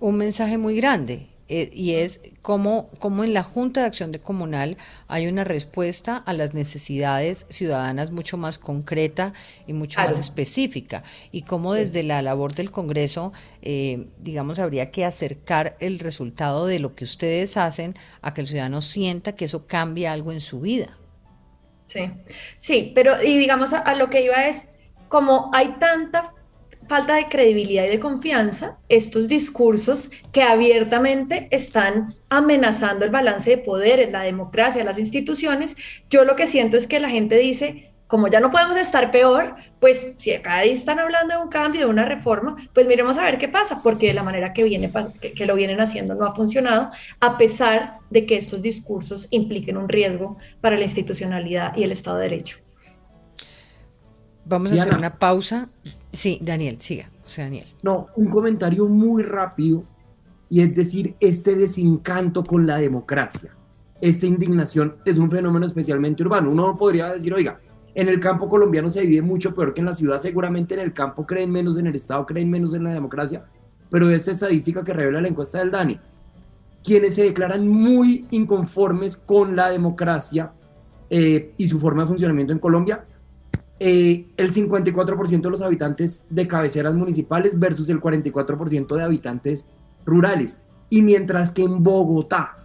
un mensaje muy grande eh, y es cómo, cómo, en la Junta de Acción de Comunal hay una respuesta a las necesidades ciudadanas mucho más concreta y mucho más específica, y cómo desde la labor del Congreso, eh, digamos, habría que acercar el resultado de lo que ustedes hacen a que el ciudadano sienta que eso cambia algo en su vida. Sí, sí, pero y digamos a, lo que iba es, como hay tanta falta de credibilidad y de confianza, estos discursos que abiertamente están amenazando el balance de poder en la democracia, las instituciones, yo lo que siento es que la gente dice, como ya no podemos estar peor, pues si acá están hablando de un cambio, de una reforma, pues miremos a ver qué pasa, porque de la manera que, viene, que, lo vienen haciendo no ha funcionado, a pesar de que estos discursos impliquen un riesgo para la institucionalidad y el Estado de Derecho. Vamos a hacer una pausa. Sí, Daniel, siga. O sea, Daniel. No, un comentario muy rápido, y es decir, este desencanto con la democracia, esta indignación es un fenómeno especialmente urbano. Uno podría decir, oiga, en el campo colombiano se vive mucho peor que en la ciudad. Seguramente en el campo creen menos en el Estado, creen menos en la democracia. Pero esta estadística que revela la encuesta del DANI. Quienes se declaran muy inconformes con la democracia eh, y su forma de funcionamiento en Colombia, eh, el 54% de los habitantes de cabeceras municipales versus el 44% de habitantes rurales. Y mientras que en Bogotá,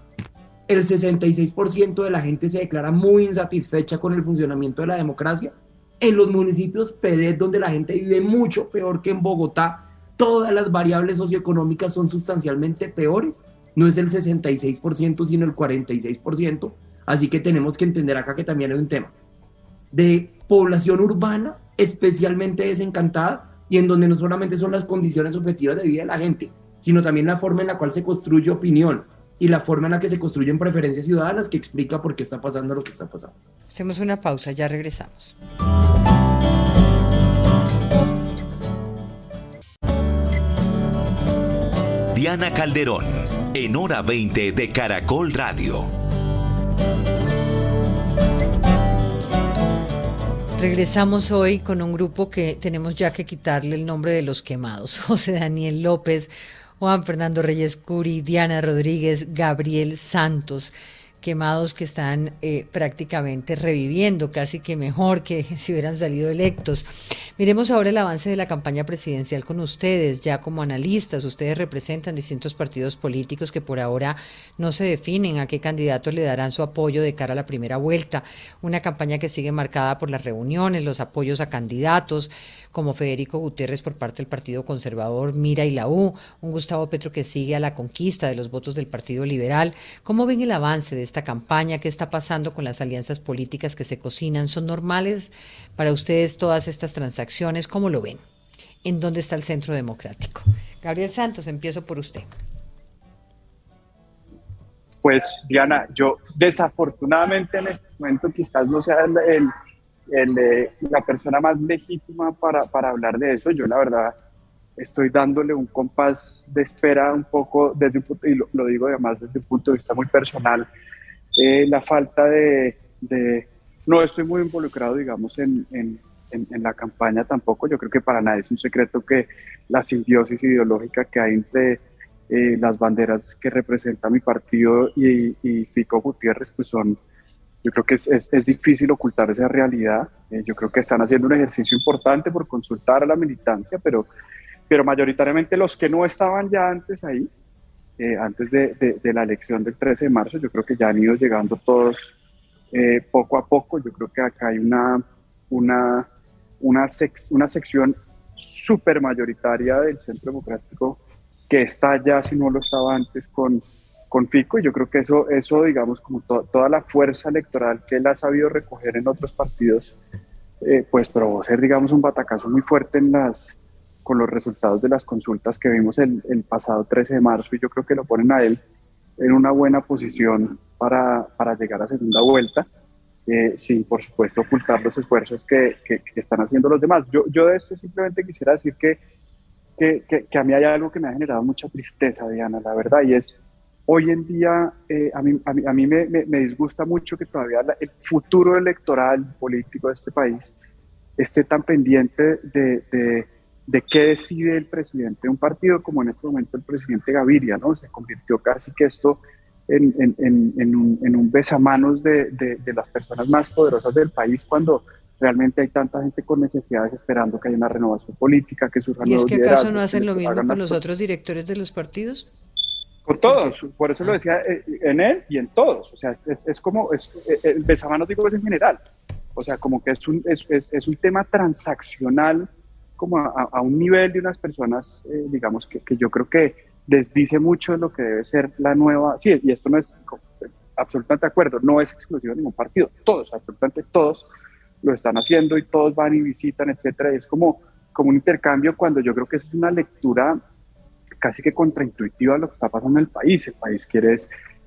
el 66% de la gente se declara muy insatisfecha con el funcionamiento de la democracia. En los municipios PD, donde la gente vive mucho peor que en Bogotá, todas las variables socioeconómicas son sustancialmente peores. No es el 66%, sino el 46%. Así que tenemos que entender acá que también hay un tema de población urbana especialmente desencantada y en donde no solamente son las condiciones objetivas de vida de la gente, sino también la forma en la cual se construye opinión, y la forma en la que se construyen preferencias ciudadanas que explica por qué está pasando lo que está pasando. Hacemos una pausa, ya regresamos. Diana Calderón, en hora 20 de Caracol Radio. Regresamos hoy con un grupo que tenemos ya que quitarle el nombre de los quemados. <laughs> José Daniel López, Juan Fernando Reyes Curi, Diana Rodríguez, Gabriel Santos, quemados que están eh, prácticamente reviviendo, casi que mejor que <laughs> si hubieran salido electos. Miremos ahora el avance de la campaña presidencial con ustedes, ya como analistas, ustedes representan distintos partidos políticos que por ahora no se definen a qué candidatos le darán su apoyo de cara a la primera vuelta, una campaña que sigue marcada por las reuniones, los apoyos a candidatos, como Federico Gutiérrez por parte del Partido Conservador, Mira y la U, un Gustavo Petro que sigue a la conquista de los votos del Partido Liberal. ¿Cómo ven el avance de esta campaña? ¿Qué está pasando con las alianzas políticas que se cocinan? ¿Son normales para ustedes todas estas transacciones? ¿Cómo lo ven? ¿En dónde está el centro democrático? Gabriel Santos, empiezo por usted. Pues Diana, yo desafortunadamente en este momento quizás no sea el el, la persona más legítima para, para, hablar de eso. Yo la verdad estoy dándole un compás de espera un poco desde un y lo, digo además desde un punto de vista muy personal, eh, la falta de, no estoy muy involucrado, digamos, en, la campaña tampoco. Yo creo que para nadie es un secreto que la simbiosis ideológica que hay entre eh, las banderas que representa mi partido y, y Fico Gutiérrez, pues son yo creo que es, es, difícil ocultar esa realidad. Eh, yo creo que están haciendo un ejercicio importante por consultar a la militancia, pero, pero mayoritariamente los que no estaban ya antes ahí, eh, antes de, de, la elección del 13 de marzo, yo creo que ya han ido llegando todos eh, poco a poco. Yo creo que acá hay una, una, una, una sección súper mayoritaria del Centro Democrático que está ya, si no lo estaba antes, con con Fico y yo creo que eso, eso digamos, como toda la fuerza electoral que él ha sabido recoger en otros partidos, eh, pues probó ser, digamos, un batacazo muy fuerte en las, con los resultados de las consultas que vimos el, el pasado 13 de marzo y yo creo que lo ponen a él en una buena posición para, para llegar a segunda vuelta, eh, sin por supuesto ocultar los esfuerzos que, que, están haciendo los demás. Yo, yo de esto simplemente quisiera decir que, que, que, a mí hay algo que me ha generado mucha tristeza, Diana, la verdad, y es Hoy en día, eh, a mí, a mí, me, me, disgusta mucho que todavía el futuro electoral político de este país esté tan pendiente de, de, de, qué decide el presidente de un partido, como en este momento el presidente Gaviria, ¿no? Se convirtió casi que esto en, en, en, un, en un, besamanos de, de, las personas más poderosas del país cuando realmente hay tanta gente con necesidades esperando que haya una renovación política, que sus ¿Y es que acaso no hacen lo mismo con los otros directores de los partidos? Con todos, por eso lo decía eh, en él y en todos. O sea, es, es como, es, eh, el besamanos digo es en general. O sea, como que es un, es, es, un tema transaccional como a, un nivel de unas personas, eh, digamos, que, que, yo creo que les dice mucho de lo que debe ser la nueva, sí, y esto no es absolutamente de acuerdo, no es exclusivo de ningún partido, todos, absolutamente todos lo están haciendo y todos van y visitan, etcétera, y es como, como un intercambio cuando yo creo que es una lectura casi que contraintuitiva de lo que está pasando en el país. El país quiere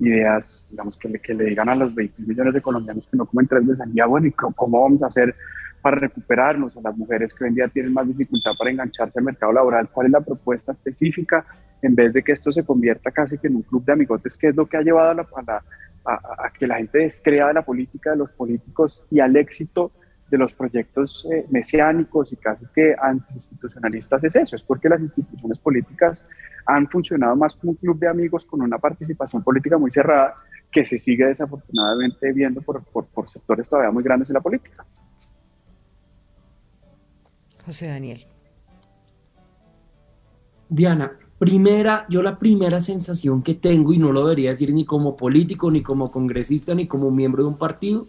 ideas, digamos, que le, que le digan a los 20 millones de colombianos que no comen tres veces al día, bueno, ¿y cómo vamos a hacer para recuperarnos a las mujeres que hoy en día tienen más dificultad para engancharse al mercado laboral? ¿Cuál es la propuesta específica? En vez de que esto se convierta casi que en un club de amigotes, que es lo que ha llevado a, la, a, que la gente descrea de la política, de los políticos y al éxito de los proyectos eh, mesiánicos y casi que antiinstitucionalistas es eso, es porque las instituciones políticas han funcionado más como un club de amigos con una participación política muy cerrada que se sigue desafortunadamente viendo por, por, sectores todavía muy grandes en la política. José Daniel. Diana, primera, yo la primera sensación que tengo, y no lo debería decir ni como político, ni como congresista, ni como miembro de un partido,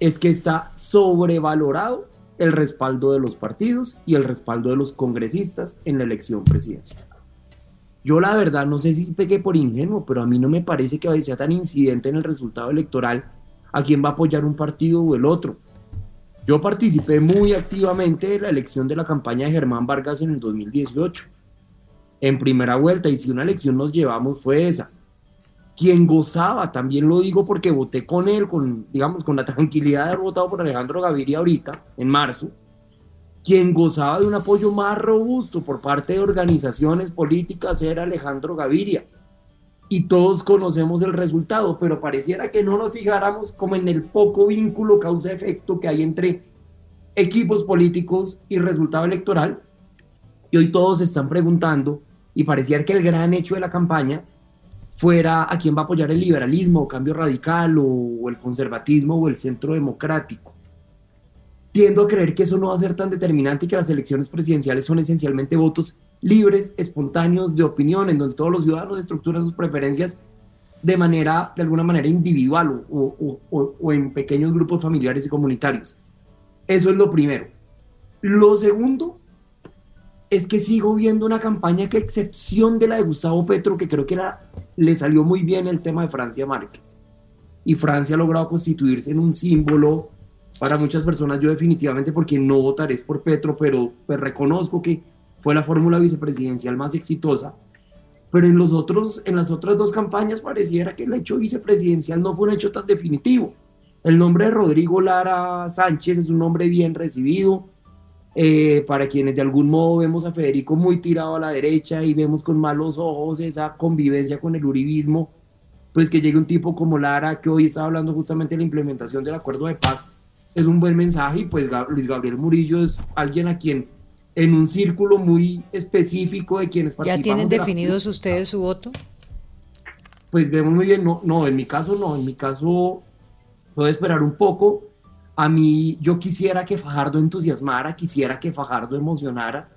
es que está sobrevalorado el respaldo de los partidos y el respaldo de los congresistas en la elección presidencial. Yo la verdad no sé si pequé por ingenuo, pero a mí no me parece que sea tan incidente en el resultado electoral a quién va a apoyar un partido o el otro. Yo participé muy activamente en la elección de la campaña de Germán Vargas en el 2018, en primera vuelta, y si una elección nos llevamos fue esa. Quien gozaba, también lo digo porque voté con él, con, digamos, con la tranquilidad de haber votado por Alejandro Gaviria ahorita, en marzo, quien gozaba de un apoyo más robusto por parte de organizaciones políticas era Alejandro Gaviria. Y todos conocemos el resultado, pero pareciera que no nos fijáramos como en el poco vínculo causa-efecto que hay entre equipos políticos y resultado electoral. Y hoy todos se están preguntando, y pareciera que el gran hecho de la campaña fuera a quién va a apoyar el liberalismo, o cambio radical, o el conservatismo, o el centro democrático tiendo a creer que eso no va a ser tan determinante y que las elecciones presidenciales son esencialmente votos libres, espontáneos, de opinión, en donde todos los ciudadanos estructuran sus preferencias de manera, de alguna manera individual o, en pequeños grupos familiares y comunitarios. Eso es lo primero. Lo segundo es que sigo viendo una campaña que, excepción de la de Gustavo Petro, que creo que le salió muy bien el tema de Francia Márquez. Y Francia ha logrado constituirse en un símbolo para muchas personas yo definitivamente porque no votaré por Petro, pero pues reconozco que fue la fórmula vicepresidencial más exitosa. Pero en, los otros, en las otras dos campañas pareciera que el hecho vicepresidencial no fue un hecho tan definitivo. El nombre de Rodrigo Lara Sánchez es un nombre bien recibido. Eh, para quienes de algún modo vemos a Federico muy tirado a la derecha y vemos con malos ojos esa convivencia con el uribismo, pues que llegue un tipo como Lara, que hoy está hablando justamente de la implementación del acuerdo de paz, es un buen mensaje y pues Luis Gabriel Murillo es alguien a quien en un círculo muy específico de quienes participan. ¿Ya tienen definidos ustedes su voto? Pues vemos muy bien, no, no, en mi caso no, en mi caso puedo esperar un poco. A mí yo quisiera que Fajardo entusiasmara, quisiera que Fajardo emocionara,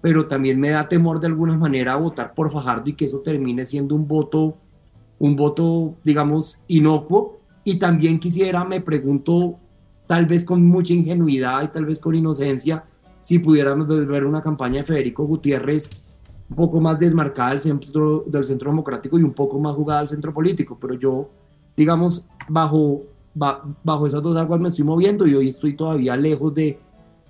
pero también me da temor de alguna manera votar por Fajardo y que eso termine siendo un voto, un voto, digamos, inocuo. Y también quisiera, me pregunto, tal vez con mucha ingenuidad y tal vez con inocencia, si pudiéramos ver una campaña de Federico Gutiérrez un poco más desmarcada del centro, del centro democrático y un poco más jugada al centro político, pero yo, digamos, bajo, bajo esas dos aguas me estoy moviendo y hoy estoy todavía lejos de,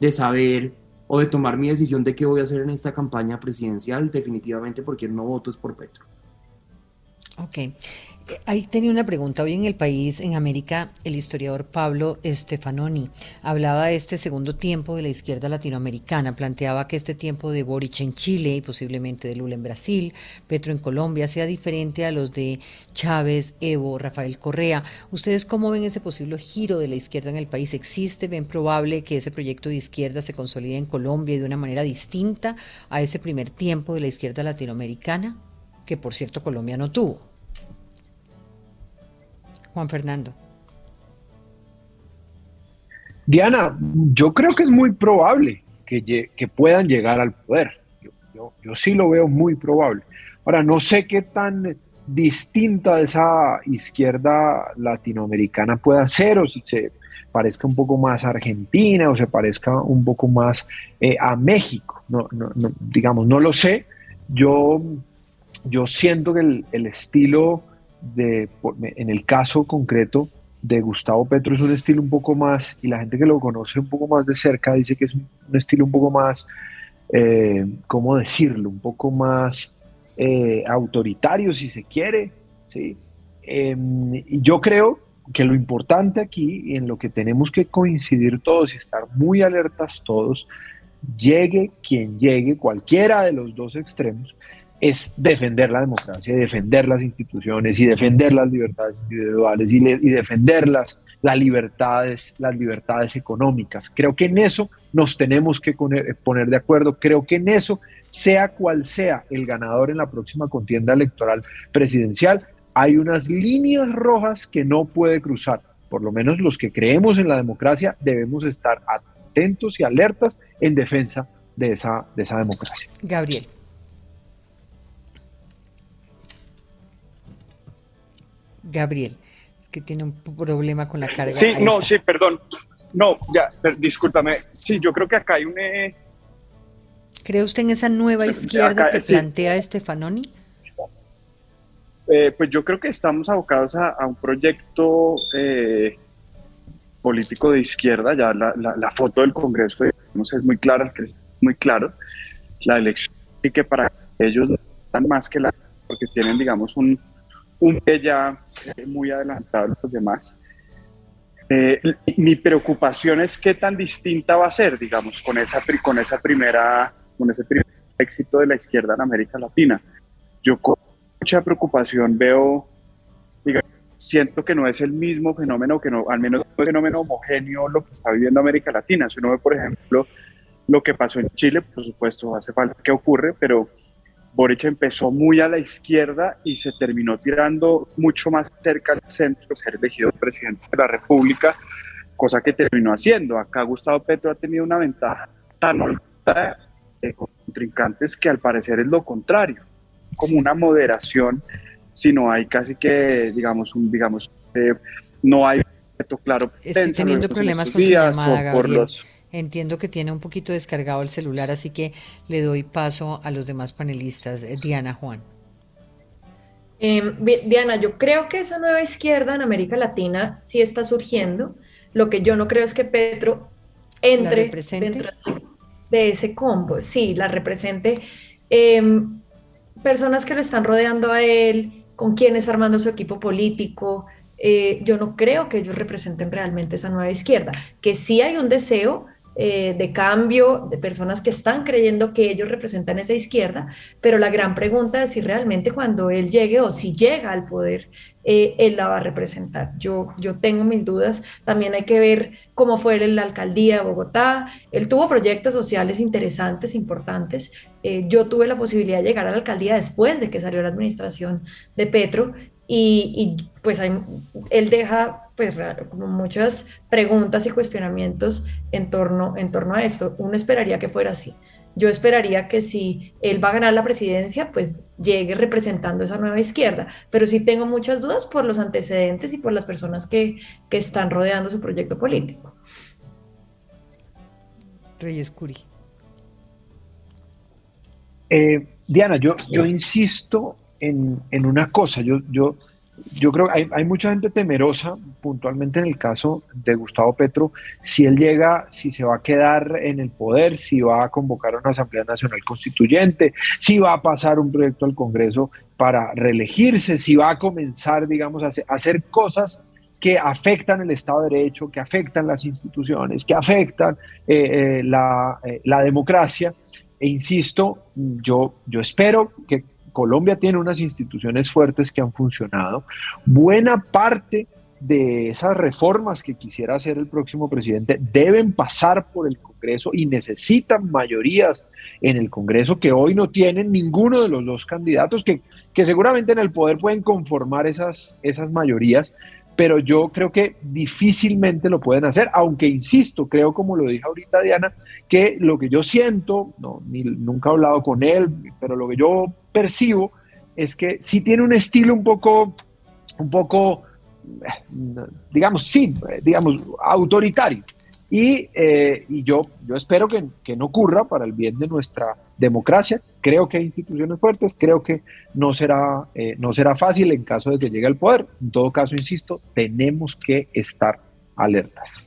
de saber o de tomar mi decisión de qué voy a hacer en esta campaña presidencial, definitivamente porque no voto es por Petro. Ok. Ahí tenía una pregunta. Hoy en el país, en América, el historiador Pablo Stefanoni hablaba de este segundo tiempo de la izquierda latinoamericana. Planteaba que este tiempo de Boric en Chile y posiblemente de Lula en Brasil, Petro en Colombia, sea diferente a los de Chávez, Evo, Rafael Correa. ¿Ustedes cómo ven ese posible giro de la izquierda en el país? ¿Existe? ¿Ven probable que ese proyecto de izquierda se consolide en Colombia de una manera distinta a ese primer tiempo de la izquierda latinoamericana? Que por cierto Colombia no tuvo. Juan Fernando. Diana, yo creo que es muy probable que, puedan llegar al poder. Yo, sí lo veo muy probable. Ahora, no sé qué tan distinta esa izquierda latinoamericana pueda ser o si se parezca un poco más a Argentina o se parezca un poco más eh, a México. Digamos, no lo sé. Yo, yo siento que el estilo de, en el caso concreto de Gustavo Petro es un estilo un poco más, y la gente que lo conoce un poco más de cerca dice que es un, estilo un poco más, eh, ¿cómo decirlo? Un poco más eh, autoritario, si se quiere. ¿sí? Em, y yo creo que lo importante aquí, y en lo que tenemos que coincidir todos y estar muy alertas todos, llegue quien llegue, cualquiera de los dos extremos, es defender la democracia, defender las instituciones y defender las libertades individuales y, defender las, libertades, las libertades económicas. Creo que en eso nos tenemos que poner de acuerdo. Creo que en eso, sea cual sea el ganador en la próxima contienda electoral presidencial, hay unas líneas rojas que no puede cruzar. Por lo menos los que creemos en la democracia debemos estar atentos y alertas en defensa de esa, de esa democracia. Gabriel. Gabriel, es que tiene un problema con la carga. Sí, no, sí, perdón. No, ya, discúlpame. Sí, yo creo que acá hay un... Eh, ¿Cree usted en esa nueva izquierda que plantea Stefanoni? Eh, pues yo creo que estamos abocados a, un proyecto eh, político de izquierda. Ya la, foto del Congreso es muy clara, es muy claro. La elección sí que para ellos están más que la porque tienen, digamos, un, un ya eh, muy adelantado a los demás. Eh, mi preocupación es qué tan distinta va a ser, digamos, con esa, con esa primera, con ese primer éxito de la izquierda en América Latina. Yo con mucha preocupación veo, digamos, siento que no es el mismo fenómeno, que no, al menos no es un fenómeno homogéneo lo que está viviendo América Latina. Si uno ve, por ejemplo, lo que pasó en Chile, por supuesto, hace falta que ocurre, pero Boric empezó muy a la izquierda y se terminó tirando mucho más cerca al centro ser elegido presidente de la República, cosa que terminó haciendo. Acá Gustavo Petro ha tenido una ventaja tan alta de contrincantes que al parecer es lo contrario, como una moderación, si no hay casi que, digamos, un, digamos, eh, no hay claro. Estoy teniendo problemas con su llamada, por los Entiendo que tiene un poquito descargado el celular, así que le doy paso a los demás panelistas. Eh, Diana Juan. Em, Diana, yo creo que esa nueva izquierda en América Latina sí está surgiendo. Lo que yo no creo es que Petro entre dentro de ese combo. Sí, la represente. Em, personas que lo están rodeando a él, con quienes armando su equipo político. Eh, yo no creo que ellos representen realmente esa nueva izquierda. Que sí hay un deseo eh, de cambio, de personas que están creyendo que ellos representan esa izquierda, pero la gran pregunta es si realmente cuando él llegue o si llega al poder, eh, él la va a representar. Yo, yo tengo mis dudas, también hay que ver cómo fue él en la alcaldía de Bogotá, él tuvo proyectos sociales interesantes, importantes, eh, yo tuve la posibilidad de llegar a la alcaldía después de que salió la administración de Petro y, pues él deja pues, como muchas preguntas y cuestionamientos en torno, en torno a esto. Uno esperaría que fuera así. Yo esperaría que si él va a ganar la presidencia, pues llegue representando esa nueva izquierda. Pero sí tengo muchas dudas por los antecedentes y por las personas que, que están rodeando su proyecto político. Reyes Curi. Eh, Diana, yo, yo insisto en, una cosa. Yo, yo, yo creo que hay, mucha gente temerosa, puntualmente en el caso de Gustavo Petro, si él llega, si se va a quedar en el poder, si va a convocar una Asamblea Nacional Constituyente, si va a pasar un proyecto al Congreso para reelegirse, si va a comenzar, digamos, a hacer, cosas que afectan el Estado de Derecho, que afectan las instituciones, que afectan eh, eh, la, eh, la, democracia. E insisto, yo, yo espero que Colombia tiene unas instituciones fuertes que han funcionado. Buena parte de esas reformas que quisiera hacer el próximo presidente deben pasar por el Congreso y necesitan mayorías en el Congreso que hoy no tienen ninguno de los dos candidatos que, que seguramente en el poder pueden conformar esas, esas mayorías, pero yo creo que difícilmente lo pueden hacer, aunque insisto, creo como lo dije ahorita Diana, que lo que yo siento, no, ni, nunca he hablado con él, pero lo que yo percibo es que sí tiene un estilo un poco, un poco digamos, sí, digamos, autoritario. Y, eh, y, yo, yo espero que, que, no ocurra para el bien de nuestra democracia. Creo que hay instituciones fuertes, creo que no será, eh, no será fácil en caso de que llegue al poder. En todo caso, insisto, tenemos que estar alertas.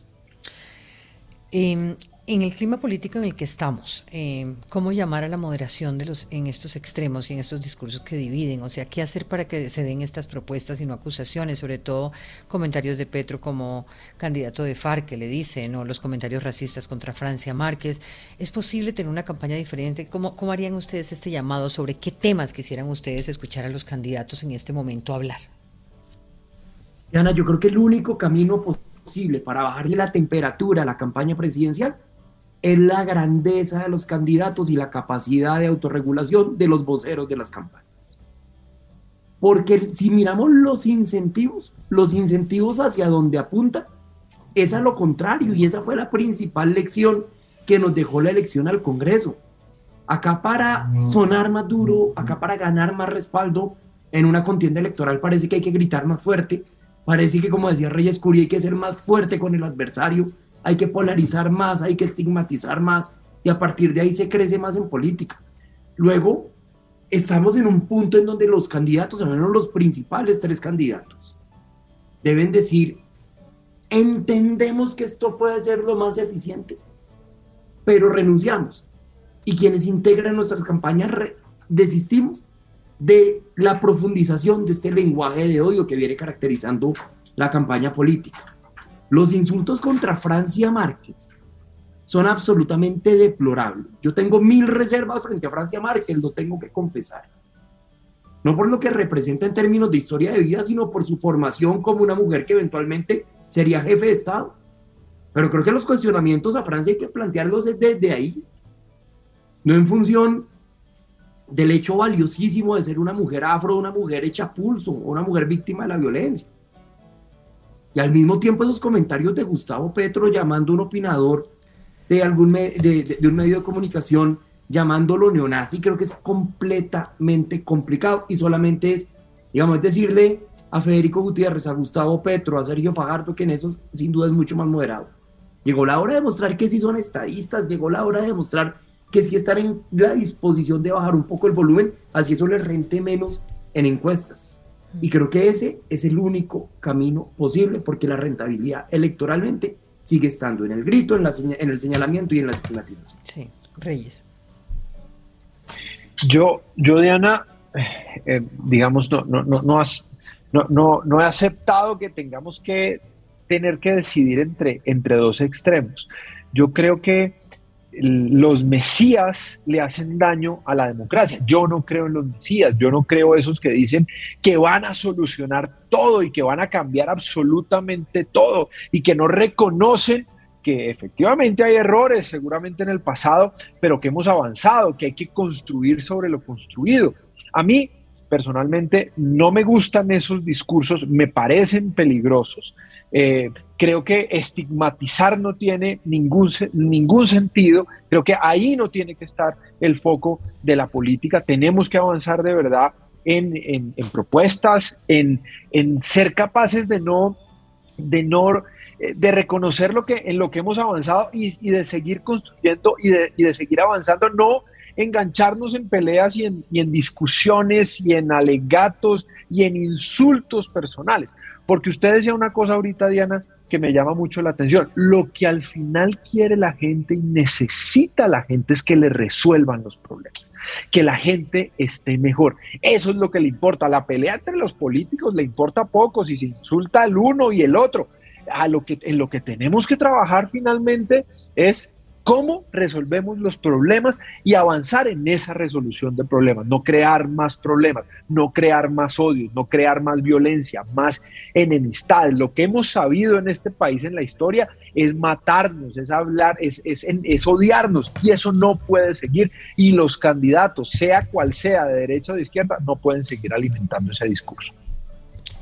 Eh, en el clima político en el que estamos, eh, ¿cómo llamar a la moderación de los en estos extremos y en estos discursos que dividen? O sea, ¿qué hacer para que se den estas propuestas y no acusaciones? Sobre todo comentarios de Petro como candidato de FARC que le dicen, o los comentarios racistas contra Francia Márquez. ¿Es posible tener una campaña diferente? ¿Cómo, ¿Cómo harían ustedes este llamado? ¿Sobre qué temas quisieran ustedes escuchar a los candidatos en este momento hablar? Ana, yo creo que el único camino posible para bajarle la temperatura a la campaña presidencial es la grandeza de los candidatos y la capacidad de autorregulación de los voceros de las campañas. Porque si miramos los incentivos, los incentivos hacia donde apuntan, es a lo contrario y esa fue la principal lección que nos dejó la elección al Congreso. Acá para sonar más duro, acá para ganar más respaldo en una contienda electoral parece que hay que gritar más fuerte, parece que como decía Reyes Curia hay que ser más fuerte con el adversario, hay que polarizar más, hay que estigmatizar más y a partir de ahí se crece más en política. Luego, estamos en un punto en donde los candidatos, al menos los principales tres candidatos, deben decir, entendemos que esto puede ser lo más eficiente, pero renunciamos. Y quienes integran nuestras campañas desistimos de la profundización de este lenguaje de odio que viene caracterizando la campaña política. Los insultos contra Francia Márquez son absolutamente deplorables. Yo tengo mil reservas frente a Francia Márquez, lo tengo que confesar. No por lo que representa en términos de historia de vida, sino por su formación como una mujer que eventualmente sería jefe de Estado. Pero creo que los cuestionamientos a Francia hay que plantearlos desde ahí, no en función del hecho valiosísimo de ser una mujer afro, una mujer hecha pulso, una mujer víctima de la violencia. Y al mismo tiempo esos comentarios de Gustavo Petro llamando a un opinador de, algún de, un medio de comunicación, llamándolo neonazi, creo que es completamente complicado y solamente es, digamos, decirle a Federico Gutiérrez, a Gustavo Petro, a Sergio Fajardo, que en eso sin duda es mucho más moderado. Llegó la hora de demostrar que sí son estadistas, llegó la hora de demostrar que sí están en la disposición de bajar un poco el volumen, así eso les rente menos en encuestas. Y creo que ese es el único camino posible porque la rentabilidad electoralmente sigue estando en el grito, en, la, en el señalamiento y en la estigmatización. Sí, Reyes. Yo, yo Diana, eh, digamos, no, no, no, no, no, no, he aceptado que tengamos que tener que decidir entre, entre dos extremos. Yo creo que los mesías le hacen daño a la democracia. Yo no creo en los mesías, yo no creo esos que dicen que van a solucionar todo y que van a cambiar absolutamente todo y que no reconocen que efectivamente hay errores seguramente en el pasado, pero que hemos avanzado, que hay que construir sobre lo construido. A mí personalmente no me gustan esos discursos, me parecen peligrosos. Eh, creo que estigmatizar no tiene ningún, ningún sentido, creo que ahí no tiene que estar el foco de la política, tenemos que avanzar de verdad en, propuestas, en, ser capaces de no, de no eh, de reconocer lo que, en lo que hemos avanzado y, de seguir construyendo y de, y de seguir avanzando, no engancharnos en peleas y en, discusiones y en alegatos y en insultos personales. Porque usted decía una cosa ahorita, Diana, que me llama mucho la atención. Lo que al final quiere la gente y necesita la gente es que le resuelvan los problemas, que la gente esté mejor. Eso es lo que le importa. La pelea entre los políticos le importa poco si se insulta al uno y el otro. A lo que, en lo que tenemos que trabajar finalmente es cómo resolvemos los problemas y avanzar en esa resolución de problemas, no crear más problemas, no crear más odio, no crear más violencia, más enemistad. Lo que hemos sabido en este país en la historia es matarnos, es hablar, es, es odiarnos y eso no puede seguir y los candidatos, sea cual sea, de derecha o de izquierda, no pueden seguir alimentando ese discurso.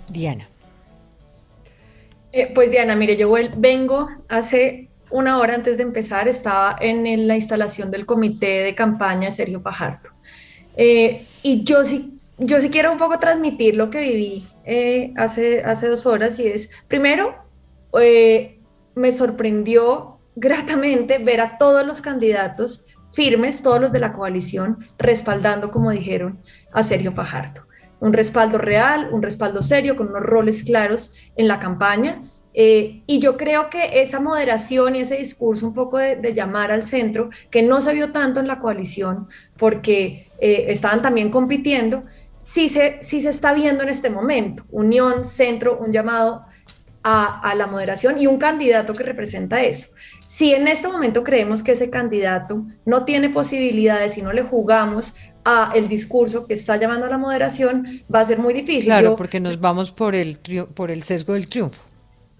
Diana. Eh, pues Diana, mire, yo vengo hace una hora antes de empezar estaba en la instalación del comité de campaña Sergio Pajardo. Eh, y yo sí, yo sí quiero un poco transmitir lo que viví eh, hace, hace dos horas y es, primero, eh, me sorprendió gratamente ver a todos los candidatos firmes, todos los de la coalición, respaldando, como dijeron, a Sergio Fajardo. Un respaldo real, un respaldo serio, con unos roles claros en la campaña. Eh, y yo creo que esa moderación y ese discurso un poco de, llamar al centro, que no se vio tanto en la coalición porque eh, estaban también compitiendo, sí se, sí se está viendo en este momento. Unión, centro, un llamado a, a, la moderación y un candidato que representa eso. Si en este momento creemos que ese candidato no tiene posibilidades y no le jugamos a el discurso que está llamando a la moderación, va a ser muy difícil. Claro, porque nos vamos por el, por el sesgo del triunfo.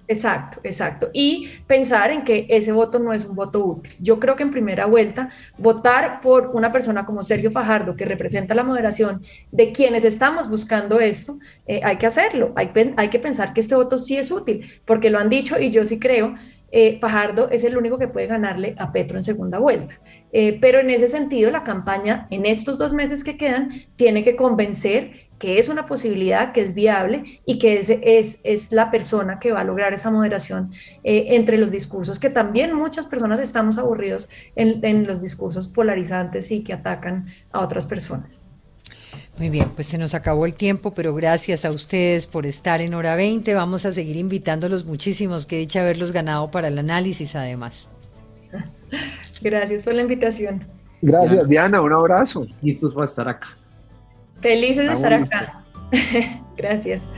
Exacto, exacto. Y pensar en que ese voto no es un voto útil. Yo creo que en primera vuelta, votar por una persona como Sergio Fajardo, que representa la moderación de quienes estamos buscando esto, eh, hay que hacerlo. Hay, que pensar que este voto sí es útil, porque lo han dicho y yo sí creo eh, Fajardo es el único que puede ganarle a Petro en segunda vuelta. Eh, pero en ese sentido, la campaña en estos dos meses que quedan tiene que convencer que es una posibilidad, que es viable y que es, es, es la persona que va a lograr esa moderación eh, entre los discursos, que también muchas personas estamos aburridos en, en los discursos polarizantes y que atacan a otras personas. Muy bien, pues se nos acabó el tiempo, pero gracias a ustedes por estar en hora 20. Vamos a seguir invitándolos muchísimos. Que dicha haberlos ganado para el análisis, además. <laughs> Gracias por la invitación. Gracias, Diana. Un abrazo. Listos para estar acá. Felices de estar acá. <laughs> Gracias.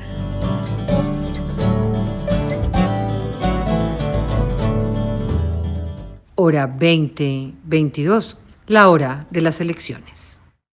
Hora 2022, la hora de las elecciones.